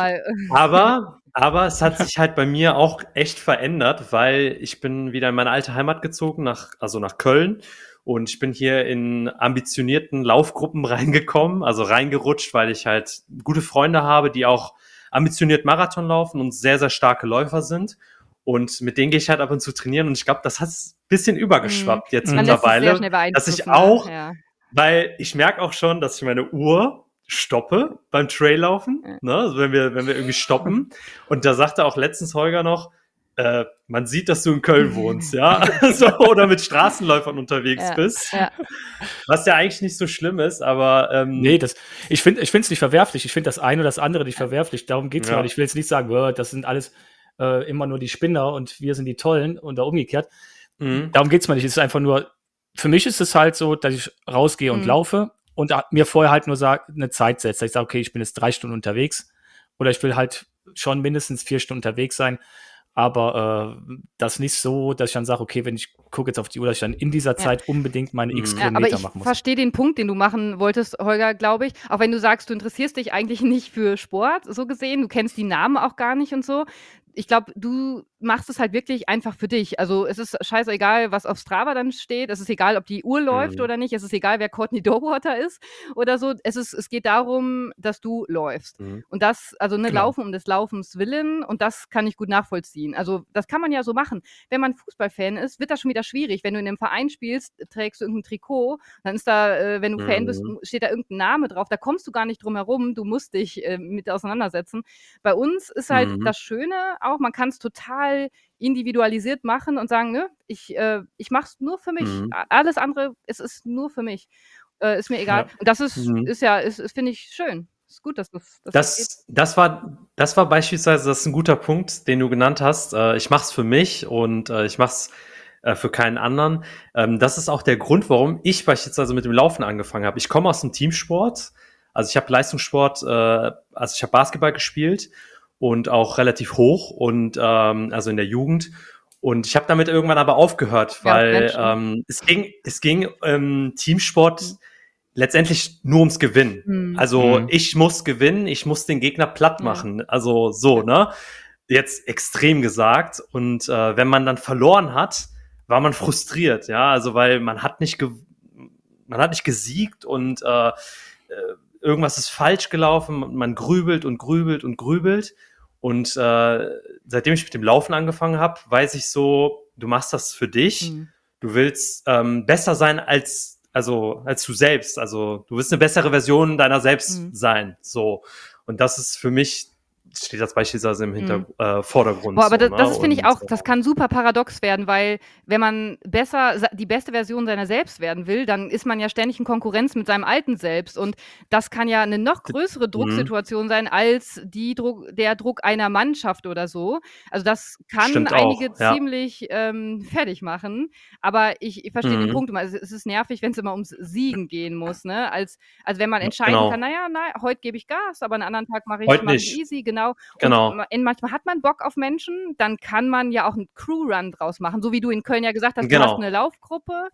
Aber aber es hat sich halt bei mir auch echt verändert, weil ich bin wieder in meine alte Heimat gezogen, nach, also nach Köln. Und ich bin hier in ambitionierten Laufgruppen reingekommen, also reingerutscht, weil ich halt gute Freunde habe, die auch ambitioniert Marathon laufen und sehr, sehr starke Läufer sind. Und mit denen gehe ich halt ab und zu trainieren. Und ich glaube, das hat ein bisschen übergeschwappt mhm. jetzt Man mittlerweile. Dass ich auch, ja. weil ich merke auch schon, dass ich meine Uhr stoppe beim Traillaufen, ja. ne? also wenn wir, wenn wir irgendwie stoppen. Und da sagte auch letztens Holger noch, äh, man sieht, dass du in Köln wohnst, ja, so, oder mit Straßenläufern unterwegs ja, bist. Ja. Was ja eigentlich nicht so schlimm ist, aber ähm, nee, das, ich finde, ich finde es nicht verwerflich. Ich finde das eine oder das andere nicht verwerflich. Darum geht's ja. Mal. Ich will jetzt nicht sagen, das sind alles äh, immer nur die Spinner und wir sind die Tollen und da umgekehrt. Mhm. Darum geht's mal nicht. Es ist einfach nur, für mich ist es halt so, dass ich rausgehe und mhm. laufe und mir vorher halt nur sag, eine Zeit setzt. Ich sage, okay, ich bin jetzt drei Stunden unterwegs oder ich will halt schon mindestens vier Stunden unterwegs sein. Aber äh, das nicht so, dass ich dann sage, okay, wenn ich gucke jetzt auf die Uhr, dass ich dann in dieser Zeit ja. unbedingt meine x ja, Kilometer machen muss. Ich verstehe den Punkt, den du machen wolltest, Holger, glaube ich. Auch wenn du sagst, du interessierst dich eigentlich nicht für Sport, so gesehen, du kennst die Namen auch gar nicht und so ich glaube, du machst es halt wirklich einfach für dich. Also es ist scheißegal, was auf Strava dann steht. Es ist egal, ob die Uhr läuft mhm. oder nicht. Es ist egal, wer Courtney Dowater ist oder so. Es, ist, es geht darum, dass du läufst. Mhm. Und das, also ne, genau. Laufen um des Laufens willen. Und das kann ich gut nachvollziehen. Also das kann man ja so machen. Wenn man Fußballfan ist, wird das schon wieder schwierig. Wenn du in einem Verein spielst, trägst du irgendein Trikot, dann ist da, äh, wenn du mhm. Fan bist, mhm. steht da irgendein Name drauf. Da kommst du gar nicht drum herum. Du musst dich äh, mit auseinandersetzen. Bei uns ist halt mhm. das Schöne, auch, man kann es total individualisiert machen und sagen, ne, ich, äh, ich mache es nur für mich. Mhm. Alles andere, es ist nur für mich. Äh, ist mir egal. Ja. Und das ist, mhm. ist ja, ist, ist finde ich schön. Ist gut, dass das. Dass das, das, das, war, das war beispielsweise, das ist ein guter Punkt, den du genannt hast. Äh, ich mache es für mich und äh, ich mache es äh, für keinen anderen. Ähm, das ist auch der Grund, warum ich beispielsweise mit dem Laufen angefangen habe. Ich komme aus dem Teamsport. Also ich habe Leistungssport, äh, also ich habe Basketball gespielt und auch relativ hoch und ähm, also in der Jugend. Und ich habe damit irgendwann aber aufgehört, weil ja, ähm, es ging, es ging ähm, Teamsport mhm. letztendlich nur ums Gewinnen. Mhm. Also mhm. ich muss gewinnen, ich muss den Gegner platt machen. Also so, ne? Jetzt extrem gesagt. Und äh, wenn man dann verloren hat, war man frustriert, ja. Also weil man hat nicht man hat nicht gesiegt und äh, äh irgendwas ist falsch gelaufen, man grübelt und grübelt und grübelt. Und äh, seitdem ich mit dem Laufen angefangen habe, weiß ich so, du machst das für dich. Mhm. Du willst ähm, besser sein als also als du selbst. Also du willst eine bessere Version deiner selbst mhm. sein. So. Und das ist für mich steht das beispielsweise im Hinter mhm. äh, Vordergrund. Boah, aber so, das, das ne? finde ich auch, das kann super paradox werden, weil wenn man besser, die beste Version seiner selbst werden will, dann ist man ja ständig in Konkurrenz mit seinem alten Selbst und das kann ja eine noch größere mhm. Drucksituation mhm. sein als die Druck, der Druck einer Mannschaft oder so. Also das kann Stimmt einige auch, ja. ziemlich ähm, fertig machen, aber ich, ich verstehe mhm. den Punkt immer. Also es ist nervig, wenn es immer ums Siegen gehen muss, ne? Als, als wenn man entscheiden genau. kann, naja, na, heute gebe ich Gas, aber einen anderen Tag mache ich nicht. easy, genau genau. genau. Und manchmal hat man Bock auf Menschen, dann kann man ja auch einen Crew-Run draus machen, so wie du in Köln ja gesagt hast, genau. du hast eine Laufgruppe.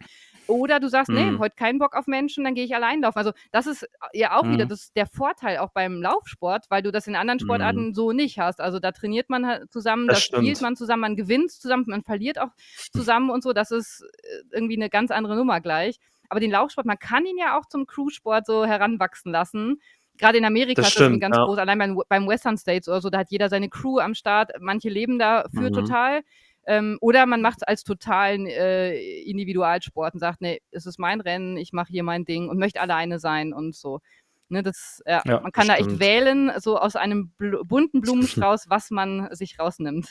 Oder du sagst, nee, mhm. heute keinen Bock auf Menschen, dann gehe ich allein laufen. Also das ist ja auch mhm. wieder das, der Vorteil auch beim Laufsport, weil du das in anderen Sportarten mhm. so nicht hast. Also da trainiert man halt zusammen, da spielt man zusammen, man gewinnt zusammen, man verliert auch zusammen und so. Das ist äh, irgendwie eine ganz andere Nummer gleich. Aber den Laufsport, man kann ihn ja auch zum Crewsport so heranwachsen lassen. Gerade in Amerika das ist das ganz ja. groß. Allein beim, beim, Western States oder so, da hat jeder seine Crew am Start. Manche leben dafür mhm. total. Ähm, oder man macht es als totalen äh, Individualsport und sagt, nee, es ist mein Rennen, ich mache hier mein Ding und möchte alleine sein und so. Ne, das, ja, ja, man kann da echt wählen, so aus einem bl bunten Blumenstrauß, was man sich rausnimmt.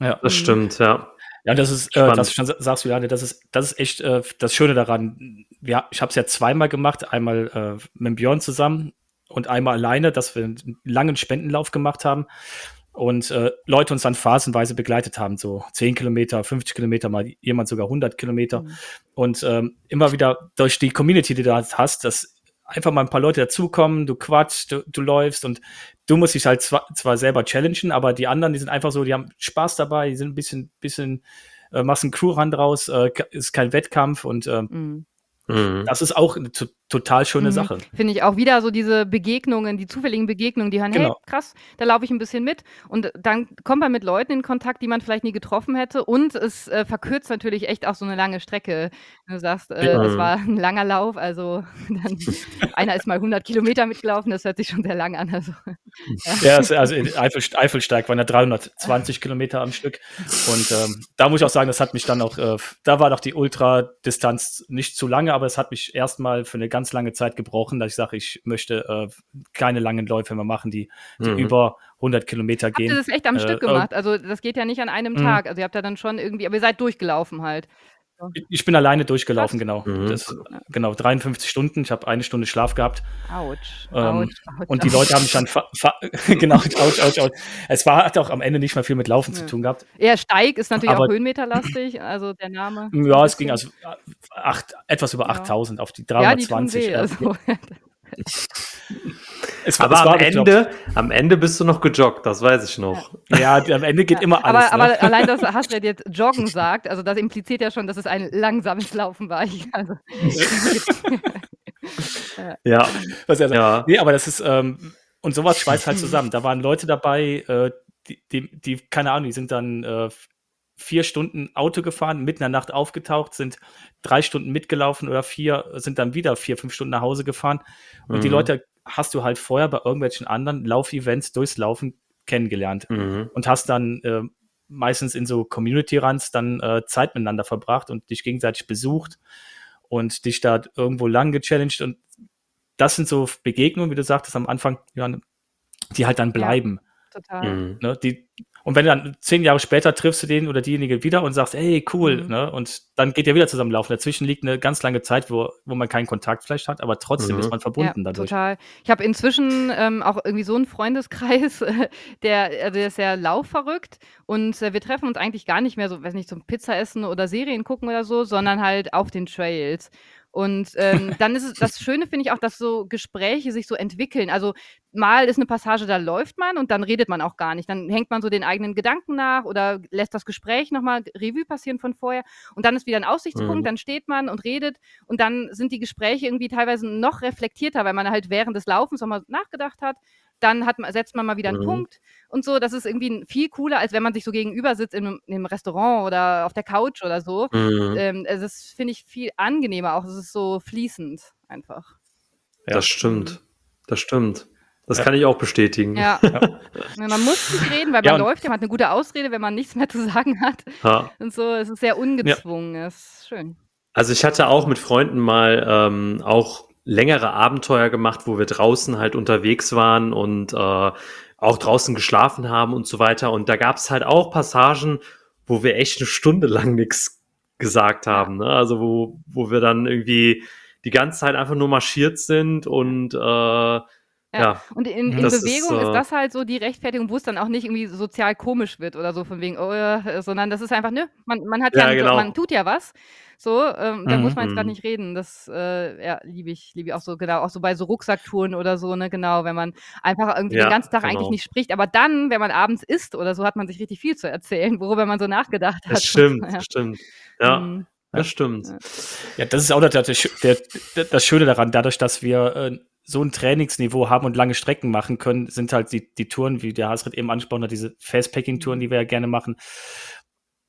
Ja, das stimmt, ja. Ja, das ist, äh, das schon sagst du, ja, das ist, das ist echt äh, das Schöne daran. Ja, ich habe es ja zweimal gemacht, einmal äh, mit Björn zusammen und einmal alleine, dass wir einen langen Spendenlauf gemacht haben und äh, Leute uns dann phasenweise begleitet haben, so 10 Kilometer, 50 Kilometer, mal jemand sogar 100 Kilometer. Mhm. Und ähm, immer wieder durch die Community, die du hast, dass einfach mal ein paar Leute dazukommen, du quatschst, du, du läufst und du musst dich halt zwar, zwar selber challengen, aber die anderen, die sind einfach so, die haben Spaß dabei, die sind ein bisschen, bisschen, äh, machst einen Crew-Run draus, äh, ist kein Wettkampf und äh, mhm. Das ist auch eine total schöne mhm. Sache. Finde ich auch wieder so diese Begegnungen, die zufälligen Begegnungen, die hören, genau. hey, krass, da laufe ich ein bisschen mit. Und dann kommt man mit Leuten in Kontakt, die man vielleicht nie getroffen hätte. Und es äh, verkürzt natürlich echt auch so eine lange Strecke. Du sagst, äh, mhm. das war ein langer Lauf, also dann, einer ist mal 100 Kilometer mitgelaufen, das hört sich schon sehr lang an. Also, ja, ja also in Eifel, Eifelsteig waren ja 320 Kilometer am Stück. Und ähm, da muss ich auch sagen, das hat mich dann auch, äh, da war doch die Ultradistanz nicht zu lange, aber es hat mich erstmal für eine ganz lange Zeit gebrochen, dass ich sage, ich möchte äh, keine langen Läufe mehr machen, die, die mhm. über 100 Kilometer gehen. Habt ihr das echt am äh, Stück gemacht? Also das geht ja nicht an einem mhm. Tag. Also ihr habt ja dann schon irgendwie, aber ihr seid durchgelaufen halt. Ich bin alleine durchgelaufen, genau. Mhm. Das, genau, 53 Stunden. Ich habe eine Stunde Schlaf gehabt. Autsch. Ähm, und die Leute haben mich dann, genau, ouch, ouch, ouch. Es war, hat auch am Ende nicht mehr viel mit Laufen ja. zu tun gehabt. Ja, Steig ist natürlich Aber, auch höhenmeterlastig, also der Name. Ja, es ging also acht, etwas über ja. 8000 auf die 320. Ja, die also. Es, aber es am, Ende, am Ende bist du noch gejoggt, das weiß ich noch. Ja, am Ende geht ja, immer alles. Aber, ne? aber allein, dass Hasred jetzt Joggen sagt, also das impliziert ja schon, dass es ein langsames Laufen war. Also, ja. Was er sagt. ja. Nee, aber das ist, ähm, und sowas schweißt halt zusammen. Da waren Leute dabei, äh, die, die, die, keine Ahnung, die sind dann äh, vier Stunden Auto gefahren, mitten in der Nacht aufgetaucht, sind drei Stunden mitgelaufen oder vier, sind dann wieder vier, fünf Stunden nach Hause gefahren. Und mhm. die Leute hast du halt vorher bei irgendwelchen anderen Laufevents durchs Laufen kennengelernt mhm. und hast dann äh, meistens in so Community-Runs dann äh, Zeit miteinander verbracht und dich gegenseitig besucht und dich da irgendwo lang gechallenged und das sind so Begegnungen, wie du sagtest am Anfang, die halt dann bleiben. Ja, total. Mhm. Ne, die, und wenn du dann zehn Jahre später triffst du den oder diejenige wieder und sagst, hey, cool, mhm. ne? Und dann geht ihr wieder zusammenlaufen. Dazwischen liegt eine ganz lange Zeit, wo, wo man keinen Kontakt vielleicht hat, aber trotzdem mhm. ist man verbunden ja, dadurch. Total. Ich habe inzwischen ähm, auch irgendwie so einen Freundeskreis, der, also der ist sehr laufverrückt und äh, wir treffen uns eigentlich gar nicht mehr so, weiß nicht, zum Pizza essen oder Serien gucken oder so, sondern halt auf den Trails. Und ähm, dann ist es das Schöne, finde ich auch, dass so Gespräche sich so entwickeln. Also mal ist eine Passage, da läuft man und dann redet man auch gar nicht. Dann hängt man so den eigenen Gedanken nach oder lässt das Gespräch nochmal Revue passieren von vorher. Und dann ist wieder ein Aussichtspunkt, mhm. dann steht man und redet und dann sind die Gespräche irgendwie teilweise noch reflektierter, weil man halt während des Laufens nochmal nachgedacht hat dann hat, setzt man mal wieder einen mhm. Punkt und so. Das ist irgendwie viel cooler, als wenn man sich so gegenüber sitzt in einem, in einem Restaurant oder auf der Couch oder so. Mhm. Ähm, also das finde ich viel angenehmer auch. Es ist so fließend einfach. Ja. Das stimmt. Das stimmt. Das ja. kann ich auch bestätigen. Ja. ja. Man muss nicht reden, weil man ja, läuft, man hat eine gute Ausrede, wenn man nichts mehr zu sagen hat. Und so, es ist sehr ungezwungen. Ja. Das ist schön. Also ich hatte auch mit Freunden mal ähm, auch längere Abenteuer gemacht, wo wir draußen halt unterwegs waren und äh, auch draußen geschlafen haben und so weiter. Und da gab es halt auch Passagen, wo wir echt eine Stunde lang nichts gesagt haben. Ne? Also wo, wo wir dann irgendwie die ganze Zeit einfach nur marschiert sind und äh, ja. ja. Und in, in Bewegung ist, äh, ist, das halt so die Rechtfertigung, wo es dann auch nicht irgendwie sozial komisch wird oder so von wegen, oh, sondern das ist einfach, nö, man, man hat ja, ja genau. man tut ja was. So, ähm, da mhm. muss man jetzt gerade mhm. nicht reden. Das äh, ja, liebe ich, liebe ich auch so, genau, auch so bei so Rucksacktouren oder so, ne, genau, wenn man einfach irgendwie ja, den ganzen Tag genau. eigentlich nicht spricht. Aber dann, wenn man abends isst oder so, hat man sich richtig viel zu erzählen, worüber man so nachgedacht hat. Das stimmt, ja. stimmt. Ja. Mhm. Das stimmt. Ja, das ist auch der, der, der, das Schöne daran, dadurch, dass wir äh, so ein Trainingsniveau haben und lange Strecken machen können, sind halt die, die Touren, wie der Hasrit eben angesprochen hat, diese Fastpacking-Touren, die wir ja gerne machen.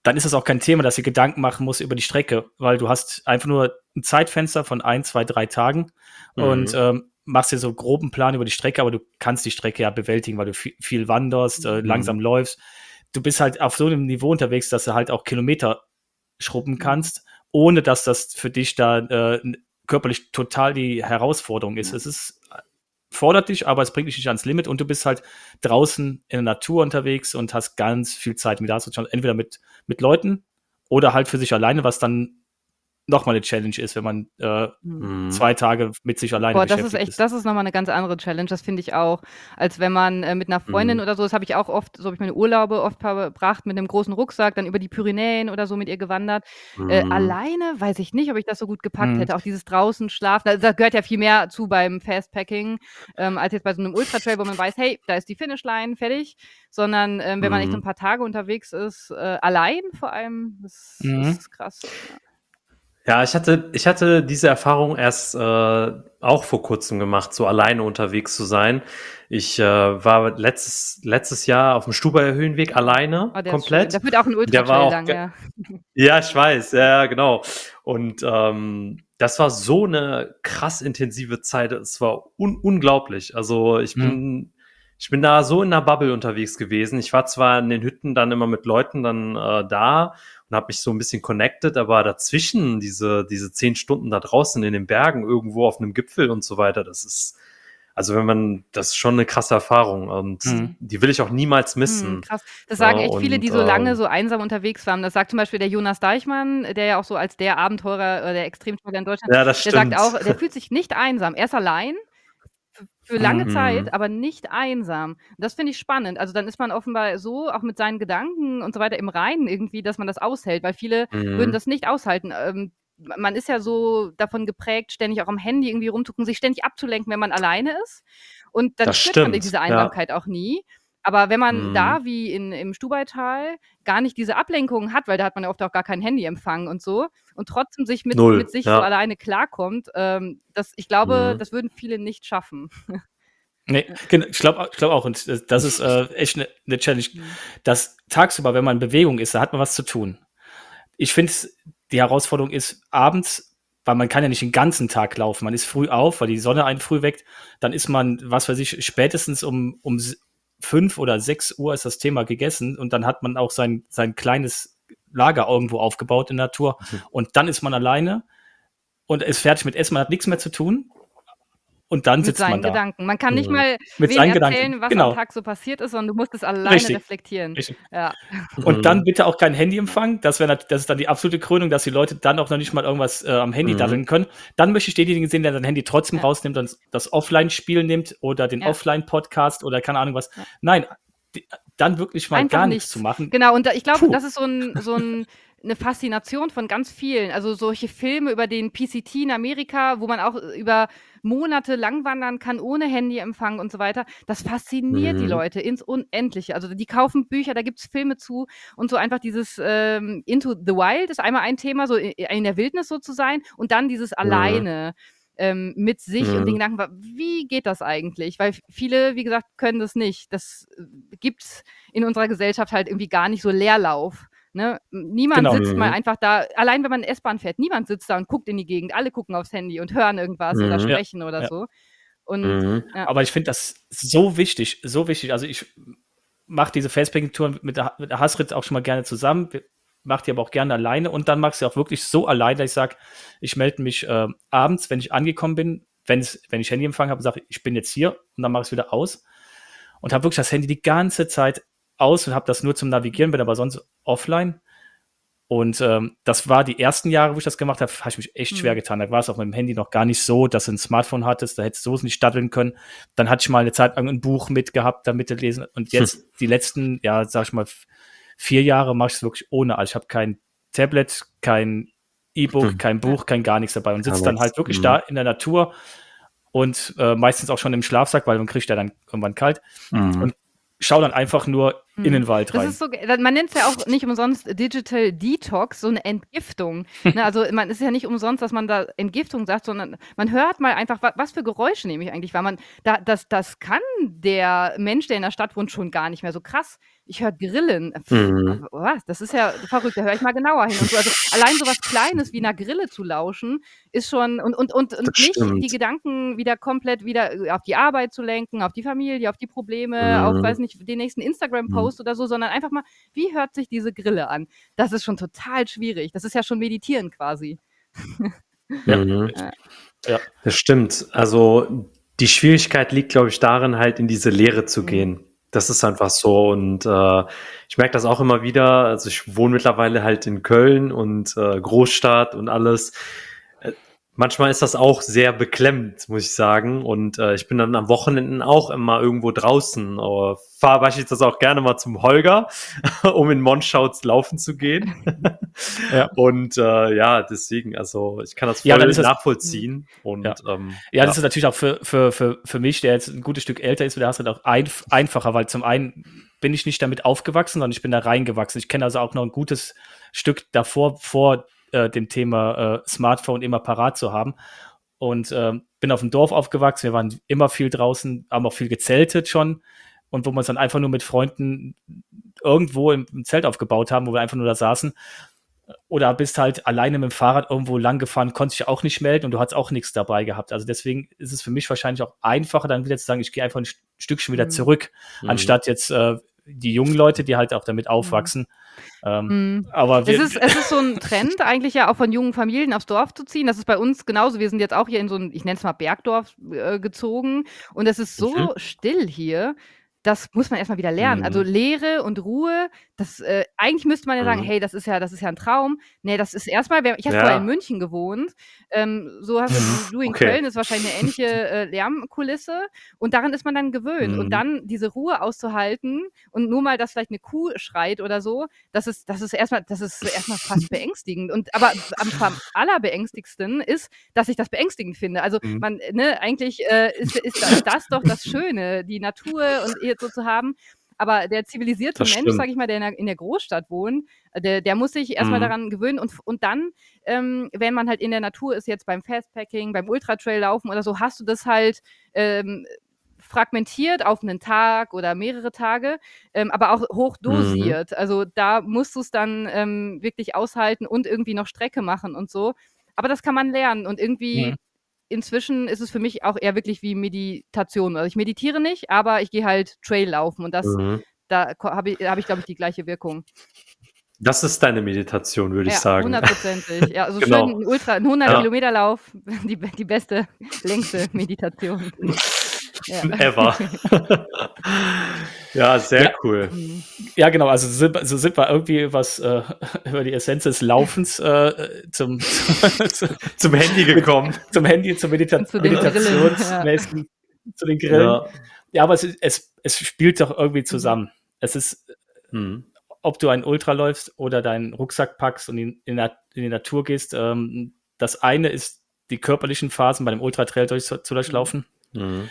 Dann ist es auch kein Thema, dass ihr Gedanken machen muss über die Strecke, weil du hast einfach nur ein Zeitfenster von ein, zwei, drei Tagen mhm. und ähm, machst dir so groben Plan über die Strecke, aber du kannst die Strecke ja bewältigen, weil du viel, viel wanderst, äh, mhm. langsam läufst. du bist halt auf so einem Niveau unterwegs, dass du halt auch Kilometer schrubben mhm. kannst, ohne dass das für dich da äh, körperlich total die Herausforderung ist. Es ist fordert dich, aber es bringt dich nicht ans Limit und du bist halt draußen in der Natur unterwegs und hast ganz viel Zeit mit. Entweder mit, mit Leuten oder halt für sich alleine, was dann nochmal eine Challenge ist, wenn man äh, mhm. zwei Tage mit sich alleine Boah, das ist echt, ist. das ist nochmal eine ganz andere Challenge, das finde ich auch, als wenn man äh, mit einer Freundin mhm. oder so, das habe ich auch oft, so habe ich meine Urlaube oft verbracht, mit einem großen Rucksack, dann über die Pyrenäen oder so mit ihr gewandert. Mhm. Äh, alleine weiß ich nicht, ob ich das so gut gepackt mhm. hätte, auch dieses draußen schlafen, da, da, gehört ja viel mehr zu beim Fastpacking, ähm, als jetzt bei so einem Ultra-Trail, wo man weiß, hey, da ist die Finishline, fertig, sondern ähm, wenn man echt ein paar Tage unterwegs ist, äh, allein vor allem, das, das mhm. ist krass. Ja. Ja, ich hatte, ich hatte diese Erfahrung erst äh, auch vor kurzem gemacht, so alleine unterwegs zu sein. Ich äh, war letztes, letztes Jahr auf dem Stubaier Höhenweg alleine, oh, komplett. Da wird auch ein Ultra lang, ja. Ja, ich weiß, ja, genau. Und ähm, das war so eine krass intensive Zeit. Es war un unglaublich. Also ich bin, hm. ich bin da so in der Bubble unterwegs gewesen. Ich war zwar in den Hütten dann immer mit Leuten dann äh, da und habe mich so ein bisschen connected, aber dazwischen diese, diese zehn Stunden da draußen in den Bergen, irgendwo auf einem Gipfel und so weiter, das ist, also wenn man, das ist schon eine krasse Erfahrung und mhm. die will ich auch niemals missen. Mhm, krass. Das sagen echt viele, die so lange ähm, so einsam unterwegs waren. Das sagt zum Beispiel der Jonas Deichmann, der ja auch so als der Abenteurer oder der Extremsportler in Deutschland, ja, das der stimmt. sagt auch, der fühlt sich nicht einsam. Er ist allein, für lange mhm. Zeit, aber nicht einsam. Das finde ich spannend. Also dann ist man offenbar so auch mit seinen Gedanken und so weiter im Reinen irgendwie, dass man das aushält, weil viele mhm. würden das nicht aushalten. Ähm, man ist ja so davon geprägt, ständig auch am Handy irgendwie rumzugucken, sich ständig abzulenken, wenn man alleine ist. Und dann spürt man diese Einsamkeit ja. auch nie. Aber wenn man mhm. da wie in, im Stubaital gar nicht diese Ablenkungen hat, weil da hat man ja oft auch gar kein Handyempfang und so, und trotzdem sich mit, mit sich ja. so alleine klarkommt, ähm, das, ich glaube, mhm. das würden viele nicht schaffen. Nee, ich glaube ich glaub auch, und das ist äh, echt eine ne Challenge, mhm. dass tagsüber, wenn man in Bewegung ist, da hat man was zu tun. Ich finde, die Herausforderung ist abends, weil man kann ja nicht den ganzen Tag laufen. Man ist früh auf, weil die Sonne einen früh weckt. Dann ist man, was weiß ich, spätestens um, um fünf oder sechs Uhr ist das Thema gegessen und dann hat man auch sein, sein kleines Lager irgendwo aufgebaut in der Natur mhm. und dann ist man alleine und ist fertig mit Essen, man hat nichts mehr zu tun und dann sitzt man da. Gedanken. Man kann nicht mal mit seinen erzählen, Gedanken. was genau. am Tag so passiert ist, sondern du musst es alleine Richtig. reflektieren. Richtig. Ja. Und dann bitte auch kein Handyempfang. Das wäre das ist dann die absolute Krönung, dass die Leute dann auch noch nicht mal irgendwas äh, am Handy mhm. daddeln können. Dann möchte ich denjenigen sehen, der sein Handy trotzdem ja. rausnimmt und das Offline-Spiel nimmt oder den ja. Offline-Podcast oder keine Ahnung was. Ja. Nein, die, dann wirklich mal Einfach gar nichts. nichts zu machen. Genau, und da, ich glaube, das ist so ein, so ein eine Faszination von ganz vielen. Also solche Filme über den PCT in Amerika, wo man auch über Monate lang wandern kann, ohne Handyempfang und so weiter. Das fasziniert mhm. die Leute ins Unendliche. Also die kaufen Bücher, da gibt es Filme zu und so einfach dieses ähm, Into the Wild ist einmal ein Thema, so in der Wildnis so zu sein und dann dieses Alleine. Ähm, mit sich mhm. und den Gedanken, wie geht das eigentlich? Weil viele, wie gesagt, können das nicht. Das äh, gibt es in unserer Gesellschaft halt irgendwie gar nicht so Leerlauf. Ne? Niemand genau. sitzt mal mhm. einfach da, allein wenn man S-Bahn fährt, niemand sitzt da und guckt in die Gegend. Alle gucken aufs Handy und hören irgendwas mhm. oder sprechen ja. oder ja. so. Und, mhm. ja. Aber ich finde das so wichtig, so wichtig. Also ich mache diese Facebacking-Tour mit der, mit der Hasrit auch schon mal gerne zusammen, mache die aber auch gerne alleine und dann machst du auch wirklich so alleine, dass ich sage, ich melde mich äh, abends, wenn ich angekommen bin, wenn ich Handyempfang habe, sage ich bin jetzt hier und dann mache ich es wieder aus und habe wirklich das Handy die ganze Zeit aus und habe das nur zum Navigieren, bin aber sonst offline. Und ähm, das war die ersten Jahre, wo ich das gemacht habe, habe ich mich echt mhm. schwer getan. Da war es auf meinem Handy noch gar nicht so, dass du ein Smartphone hattest, da hättest du es nicht stadteln können. Dann hatte ich mal eine Zeit lang ein Buch mitgehabt, damit du lesen. Und jetzt hm. die letzten, ja, sag ich mal, vier Jahre mache ich es wirklich ohne. Also ich habe kein Tablet, kein E-Book, hm. kein Buch, kein gar nichts dabei und sitze dann halt wirklich hm. da in der Natur und äh, meistens auch schon im Schlafsack, weil man kriegt ja dann irgendwann kalt. Mhm. Und schau dann einfach nur in den. Wald rein. So, man nennt es ja auch nicht umsonst Digital Detox, so eine Entgiftung. ne, also man ist ja nicht umsonst, dass man da Entgiftung sagt, sondern man hört mal einfach, was für Geräusche nehme ich eigentlich, weil man, da, das, das kann der Mensch, der in der Stadt wohnt, schon gar nicht mehr so krass ich höre Grillen. Mhm. Was? Das ist ja verrückt, da höre ich mal genauer hin. So. Also allein so was Kleines wie einer Grille zu lauschen, ist schon, und, und, und, und nicht die Gedanken wieder komplett wieder äh, auf die Arbeit zu lenken, auf die Familie, auf die Probleme, mhm. auf, weiß nicht, den nächsten Instagram-Post Toast oder so, sondern einfach mal, wie hört sich diese Grille an? Das ist schon total schwierig. Das ist ja schon Meditieren quasi. Ja. Mhm. ja. Das stimmt. Also die Schwierigkeit liegt, glaube ich, darin, halt in diese Lehre zu mhm. gehen. Das ist einfach so. Und äh, ich merke das auch immer wieder. Also ich wohne mittlerweile halt in Köln und äh, Großstadt und alles manchmal ist das auch sehr beklemmend, muss ich sagen. Und äh, ich bin dann am Wochenenden auch immer irgendwo draußen. Äh, Fahre beispielsweise auch gerne mal zum Holger, um in Monschau laufen zu gehen. ja. Und äh, ja, deswegen, also ich kann das voll ja, das nachvollziehen. Und, ja. Ähm, ja, das ist natürlich auch für, für, für, für mich, der jetzt ein gutes Stück älter ist, der hast halt auch ein, einfacher, weil zum einen bin ich nicht damit aufgewachsen, sondern ich bin da reingewachsen. Ich kenne also auch noch ein gutes Stück davor, vor äh, dem Thema äh, Smartphone immer parat zu haben. Und äh, bin auf dem Dorf aufgewachsen, wir waren immer viel draußen, haben auch viel gezeltet schon. Und wo wir uns dann einfach nur mit Freunden irgendwo im, im Zelt aufgebaut haben, wo wir einfach nur da saßen. Oder bist halt alleine mit dem Fahrrad irgendwo lang gefahren, konntest dich auch nicht melden und du hast auch nichts dabei gehabt. Also deswegen ist es für mich wahrscheinlich auch einfacher, dann wieder zu sagen, ich gehe einfach ein Stückchen wieder mhm. zurück, mhm. anstatt jetzt äh, die jungen Leute, die halt auch damit mhm. Ähm, mhm. aber es, ist, es ist so ein Trend eigentlich ja auch von jungen Familien aufs Dorf zu ziehen. Das ist bei uns genauso. Wir sind jetzt auch hier in so ein, ich nenne es mal Bergdorf äh, gezogen und es ist so mhm. still hier das muss man erstmal wieder lernen. Also, mhm. Also Leere und Ruhe, das äh, eigentlich müsste man ja sagen, mhm. hey, das ist ja, das ist ja ein Traum. Nee, das ist erstmal, ich habe ja. vorher in München gewohnt. Ähm, so hast mhm. du in okay. Köln, ist wahrscheinlich eine ähnliche äh, Lärmkulisse. Und daran ist man dann gewöhnt. Mhm. Und dann diese Ruhe auszuhalten und nur mal, dass vielleicht eine Kuh schreit oder so, das ist, das ist erstmal, das ist erstmal fast beängstigend. Und aber am, allerbeängstigsten ist, dass ich das beängstigend finde. Also mhm. man, ne, eigentlich äh, ist, ist das, das doch das Schöne, die Natur und jetzt so zu haben. Aber der zivilisierte das Mensch, sage ich mal, der in der, in der, Großstadt wohnt, der, der muss sich erstmal mhm. daran gewöhnen und, und dann, ähm, wenn man halt in der Natur ist, jetzt beim Fastpacking, beim Ultratrail laufen oder so, hast du das halt ähm, fragmentiert auf einen Tag oder mehrere Tage, ähm, aber auch hochdosiert. Mhm. Also da musst du es dann ähm, wirklich aushalten und irgendwie noch Strecke machen und so. Aber das kann man lernen und irgendwie mhm inzwischen ist es für mich auch eher wirklich wie Meditation. Also ich meditiere nicht, aber ich gehe halt Trail laufen und das, mhm. da habe ich, hab ich glaube ich, die gleiche Wirkung. Das ist deine Meditation, würde ja, ich sagen. Hundertprozentig. Ja, also genau. schön ein Ultra, ein 100 ja. Kilometer Lauf, die, die beste, längste Meditation. Ja. Ever. ja, sehr ja. cool. Ja, genau. Also sind, so sind wir irgendwie was äh, über die Essenz des Laufens äh, zum, zum Handy gekommen. zum Handy, zur Medita zu meditationsmäßigen, ja. zu den Grillen. Ja, ja aber es, es, es spielt doch irgendwie zusammen. Mhm. Es ist, mhm. ob du einen Ultra läufst oder deinen Rucksack packst und in, in, in die Natur gehst. Ähm, das eine ist die körperlichen Phasen bei dem Ultra-Trail durch, zu durchlaufen. Mhm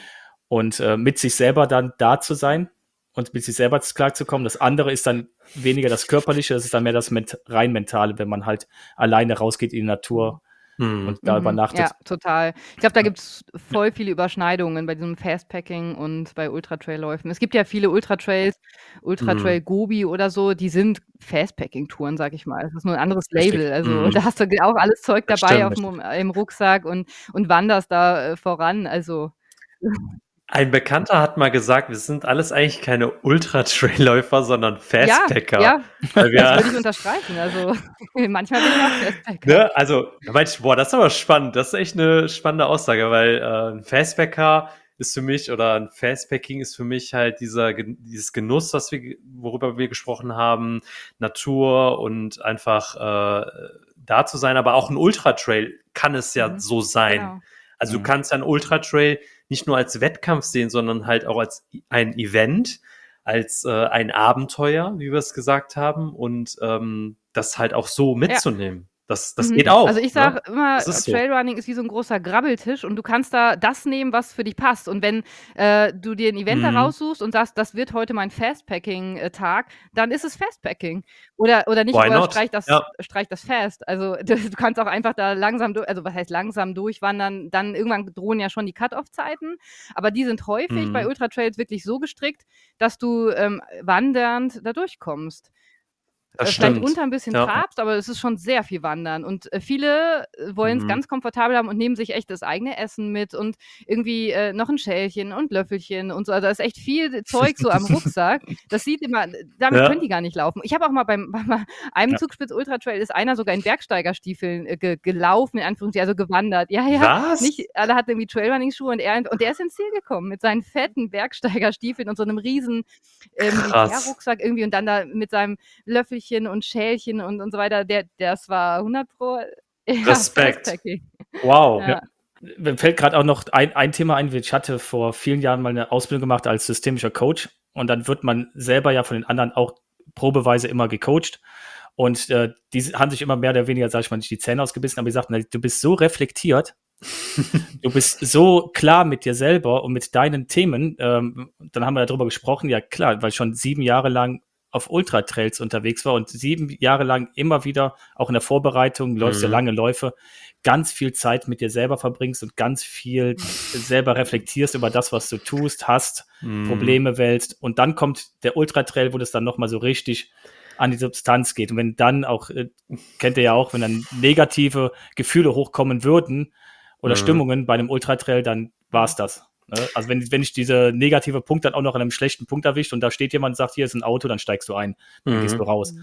und äh, mit sich selber dann da zu sein und mit sich selber klarzukommen. Das andere ist dann weniger das Körperliche, das ist dann mehr das rein Mentale, wenn man halt alleine rausgeht in die Natur hm. und da mhm. übernachtet. Ja, total. Ich glaube, da gibt es voll viele Überschneidungen bei diesem Fastpacking und bei Ultratrail-Läufen. Es gibt ja viele Ultratrails, Ultratrail mhm. Gobi oder so, die sind Fastpacking-Touren, sag ich mal. Das ist nur ein anderes Label. Also mhm. da hast du auch alles Zeug dabei auf dem, im Rucksack und, und wanderst da äh, voran. Also ein Bekannter hat mal gesagt, wir sind alles eigentlich keine Ultra-Trailläufer, sondern Fastpacker. Ja, ja. das würde ich unterstreichen. Also manchmal bin ich auch Fastpacker. Ne? Also, ich, boah, das ist aber spannend. Das ist echt eine spannende Aussage, weil äh, ein Fastpacker ist für mich oder ein Fastpacking ist für mich halt dieser dieses Genuss, was wir worüber wir gesprochen haben, Natur und einfach äh, da zu sein. Aber auch ein Ultra-Trail kann es ja mhm. so sein. Genau. Also mhm. du kannst ja ein Ultra-Trail nicht nur als Wettkampf sehen, sondern halt auch als ein Event, als äh, ein Abenteuer, wie wir es gesagt haben, und ähm, das halt auch so mitzunehmen. Ja. Das, das mhm. geht auch. Also ich sage ne? immer, Trailrunning so. ist wie so ein großer Grabbeltisch und du kannst da das nehmen, was für dich passt. Und wenn äh, du dir ein Event mhm. da raussuchst und sagst, das wird heute mein Fastpacking-Tag, dann ist es Fastpacking. Oder, oder nicht, Why oder streich das, ja. streich das fast. Also du, du, kannst auch einfach da langsam, durch, also was heißt langsam durchwandern, dann irgendwann drohen ja schon die Cut-Off-Zeiten. Aber die sind häufig mhm. bei Ultratrails wirklich so gestrickt, dass du ähm, wandernd da durchkommst. Das vielleicht stimmt. unter ein bisschen ja. trabst, aber es ist schon sehr viel Wandern. Und äh, viele äh, wollen es mhm. ganz komfortabel haben und nehmen sich echt das eigene Essen mit und irgendwie äh, noch ein Schälchen und Löffelchen und so. Also da ist echt viel Zeug so am Rucksack. Das sieht immer, damit ja. können die gar nicht laufen. Ich habe auch mal beim, bei einem ja. Zugspitz Ultra Trail ist einer sogar in Bergsteigerstiefeln äh, ge gelaufen, in Anführungszeichen, also gewandert. Ja, ja. Was? Nicht, alle hatten irgendwie Trailrunning-Schuhe und er und der ist ins Ziel gekommen mit seinen fetten Bergsteigerstiefeln und so einem riesen ähm, Rucksack irgendwie und dann da mit seinem Löffelchen und Schälchen und, und so weiter. Der, das war 100 pro. Respekt. wow. Ja. Mir fällt gerade auch noch ein, ein Thema ein. Ich hatte vor vielen Jahren mal eine Ausbildung gemacht als systemischer Coach und dann wird man selber ja von den anderen auch probeweise immer gecoacht. Und äh, die haben sich immer mehr oder weniger, sag ich mal, nicht die Zähne ausgebissen, aber die sagten, du bist so reflektiert, du bist so klar mit dir selber und mit deinen Themen. Ähm, dann haben wir darüber gesprochen, ja klar, weil ich schon sieben Jahre lang auf Ultra-Trails unterwegs war und sieben Jahre lang immer wieder, auch in der Vorbereitung, läufst mhm. ja lange Läufe, ganz viel Zeit mit dir selber verbringst und ganz viel selber reflektierst über das, was du tust, hast, mhm. Probleme wälzt. Und dann kommt der Ultra-Trail, wo das dann nochmal so richtig an die Substanz geht. Und wenn dann auch, äh, kennt ihr ja auch, wenn dann negative Gefühle hochkommen würden oder mhm. Stimmungen bei einem Ultratrail, dann war es das. Ne? Also wenn, wenn ich diese negative Punkt dann auch noch an einem schlechten Punkt erwischt und da steht jemand und sagt, hier ist ein Auto, dann steigst du ein, dann mhm. gehst du raus.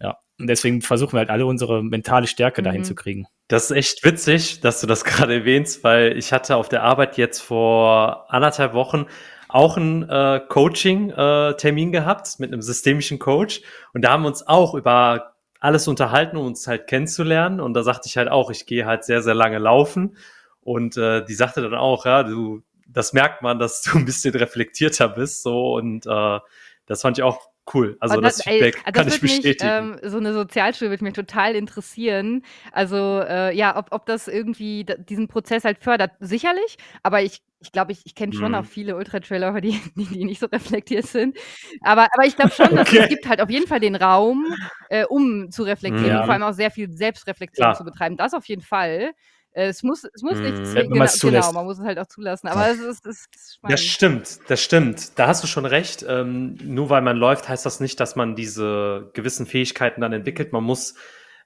Ja. Und deswegen versuchen wir halt alle unsere mentale Stärke mhm. dahin zu kriegen. Das ist echt witzig, dass du das gerade erwähnst, weil ich hatte auf der Arbeit jetzt vor anderthalb Wochen auch einen äh, Coaching-Termin äh, gehabt mit einem systemischen Coach. Und da haben wir uns auch über alles unterhalten, um uns halt kennenzulernen. Und da sagte ich halt auch, ich gehe halt sehr, sehr lange laufen. Und äh, die sagte dann auch, ja, du, das merkt man, dass du ein bisschen reflektierter bist. So und äh, das fand ich auch Cool, also das, das Feedback ey, das kann ich bestätigen. Mich, ähm, so eine Sozialschule würde mich total interessieren. Also äh, ja, ob, ob das irgendwie diesen Prozess halt fördert, sicherlich. Aber ich ich glaube, ich, ich kenne schon mhm. auch viele Ultra-Trailer, die, die, die, nicht so reflektiert sind. Aber, aber ich glaube schon, dass okay. es gibt halt auf jeden Fall den Raum, äh, um zu reflektieren ja. und vor allem auch sehr viel Selbstreflexion ja. zu betreiben. Das auf jeden Fall. Äh, es muss, es muss nicht mhm. genau, genau, man muss es halt auch zulassen. Aber es ist, es ist spannend. Das stimmt, das stimmt. Da hast du schon recht. Ähm, nur weil man läuft, heißt das nicht, dass man diese gewissen Fähigkeiten dann entwickelt. Man muss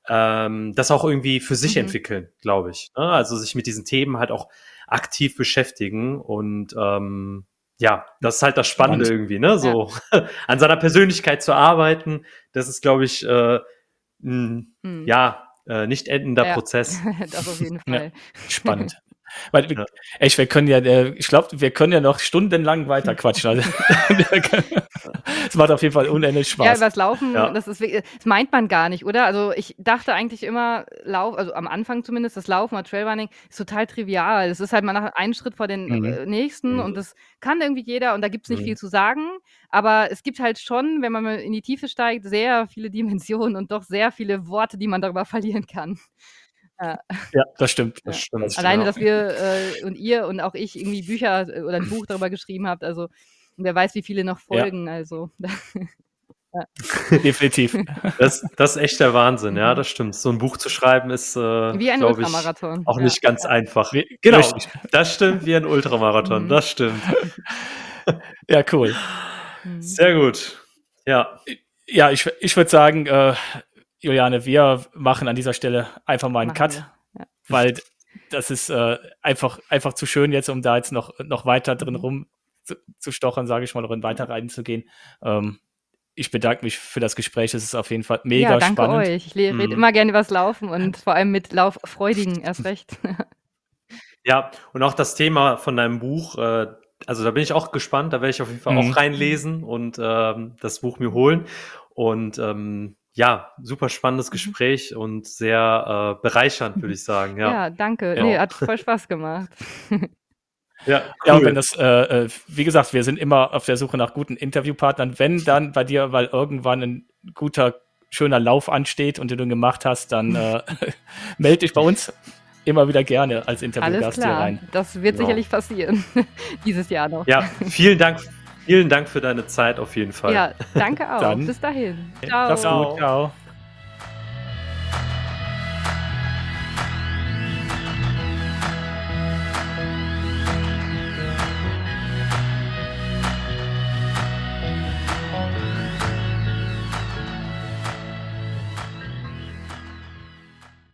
ähm, das auch irgendwie für sich mhm. entwickeln, glaube ich. Ne? Also sich mit diesen Themen halt auch aktiv beschäftigen und ähm, ja, das ist halt das Spannende Spannend. irgendwie, ne? So ja. an seiner Persönlichkeit zu arbeiten, das ist, glaube ich, äh, mh, hm. ja, äh, nicht endender ja. Prozess. das auf jeden Fall. Ja. Spannend. Weil, ja. echt, wir können ja, äh, ich glaube, wir können ja noch stundenlang weiter quatschen. Also, es macht auf jeden Fall unendlich Spaß. Ja, übers Laufen, ja. das ist, das meint man gar nicht, oder? Also ich dachte eigentlich immer, Lauf, also am Anfang zumindest, das Laufen oder Trailrunning ist total trivial. Es ist halt mal nach einen Schritt vor den mhm. äh, nächsten mhm. und das kann irgendwie jeder und da gibt es nicht mhm. viel zu sagen. Aber es gibt halt schon, wenn man mal in die Tiefe steigt, sehr viele Dimensionen und doch sehr viele Worte, die man darüber verlieren kann. Ja. ja, das stimmt. Das stimmt das Alleine, dass wir äh, und ihr und auch ich irgendwie Bücher äh, oder ein Buch darüber geschrieben habt, also wer weiß, wie viele noch folgen. Ja. Also. ja. Definitiv. Das, das ist echt der Wahnsinn, ja, mhm. das stimmt. So ein Buch zu schreiben ist, äh, wie ein Ultramarathon. Ich, auch nicht ganz einfach. Wie, genau, richtig. das stimmt, wie ein Ultramarathon, mhm. das stimmt. Ja, cool. Mhm. Sehr gut. Ja. Ja, ich, ich würde sagen, äh, Juliane, wir machen an dieser Stelle einfach mal einen machen Cut, ja. weil das ist äh, einfach, einfach zu schön jetzt, um da jetzt noch, noch weiter drin mhm. rum zu, zu stochern, sage ich mal, oder weiter reinzugehen. Ähm, ich bedanke mich für das Gespräch. Es ist auf jeden Fall mega ja, danke spannend. Euch. Ich rede mhm. immer gerne über das Laufen und vor allem mit Lauffreudigen erst recht. ja, und auch das Thema von deinem Buch, äh, also da bin ich auch gespannt, da werde ich auf jeden Fall mhm. auch reinlesen und ähm, das Buch mir holen. Und ähm, ja, super spannendes mhm. Gespräch und sehr äh, bereichernd, würde ich sagen. Ja, ja danke. Ja. Nee, hat voll Spaß gemacht. Ja, cool. ja, und wenn das, äh, äh, wie gesagt, wir sind immer auf der Suche nach guten Interviewpartnern. Wenn dann bei dir, weil irgendwann ein guter, schöner Lauf ansteht und du den gemacht hast, dann äh, melde dich bei uns immer wieder gerne als Interviewgast hier rein. Das wird ja. sicherlich passieren, dieses Jahr noch. Ja, vielen Dank Vielen Dank für deine Zeit auf jeden Fall. Ja, danke auch. Dann. Bis dahin. Ciao. Ciao. Ciao.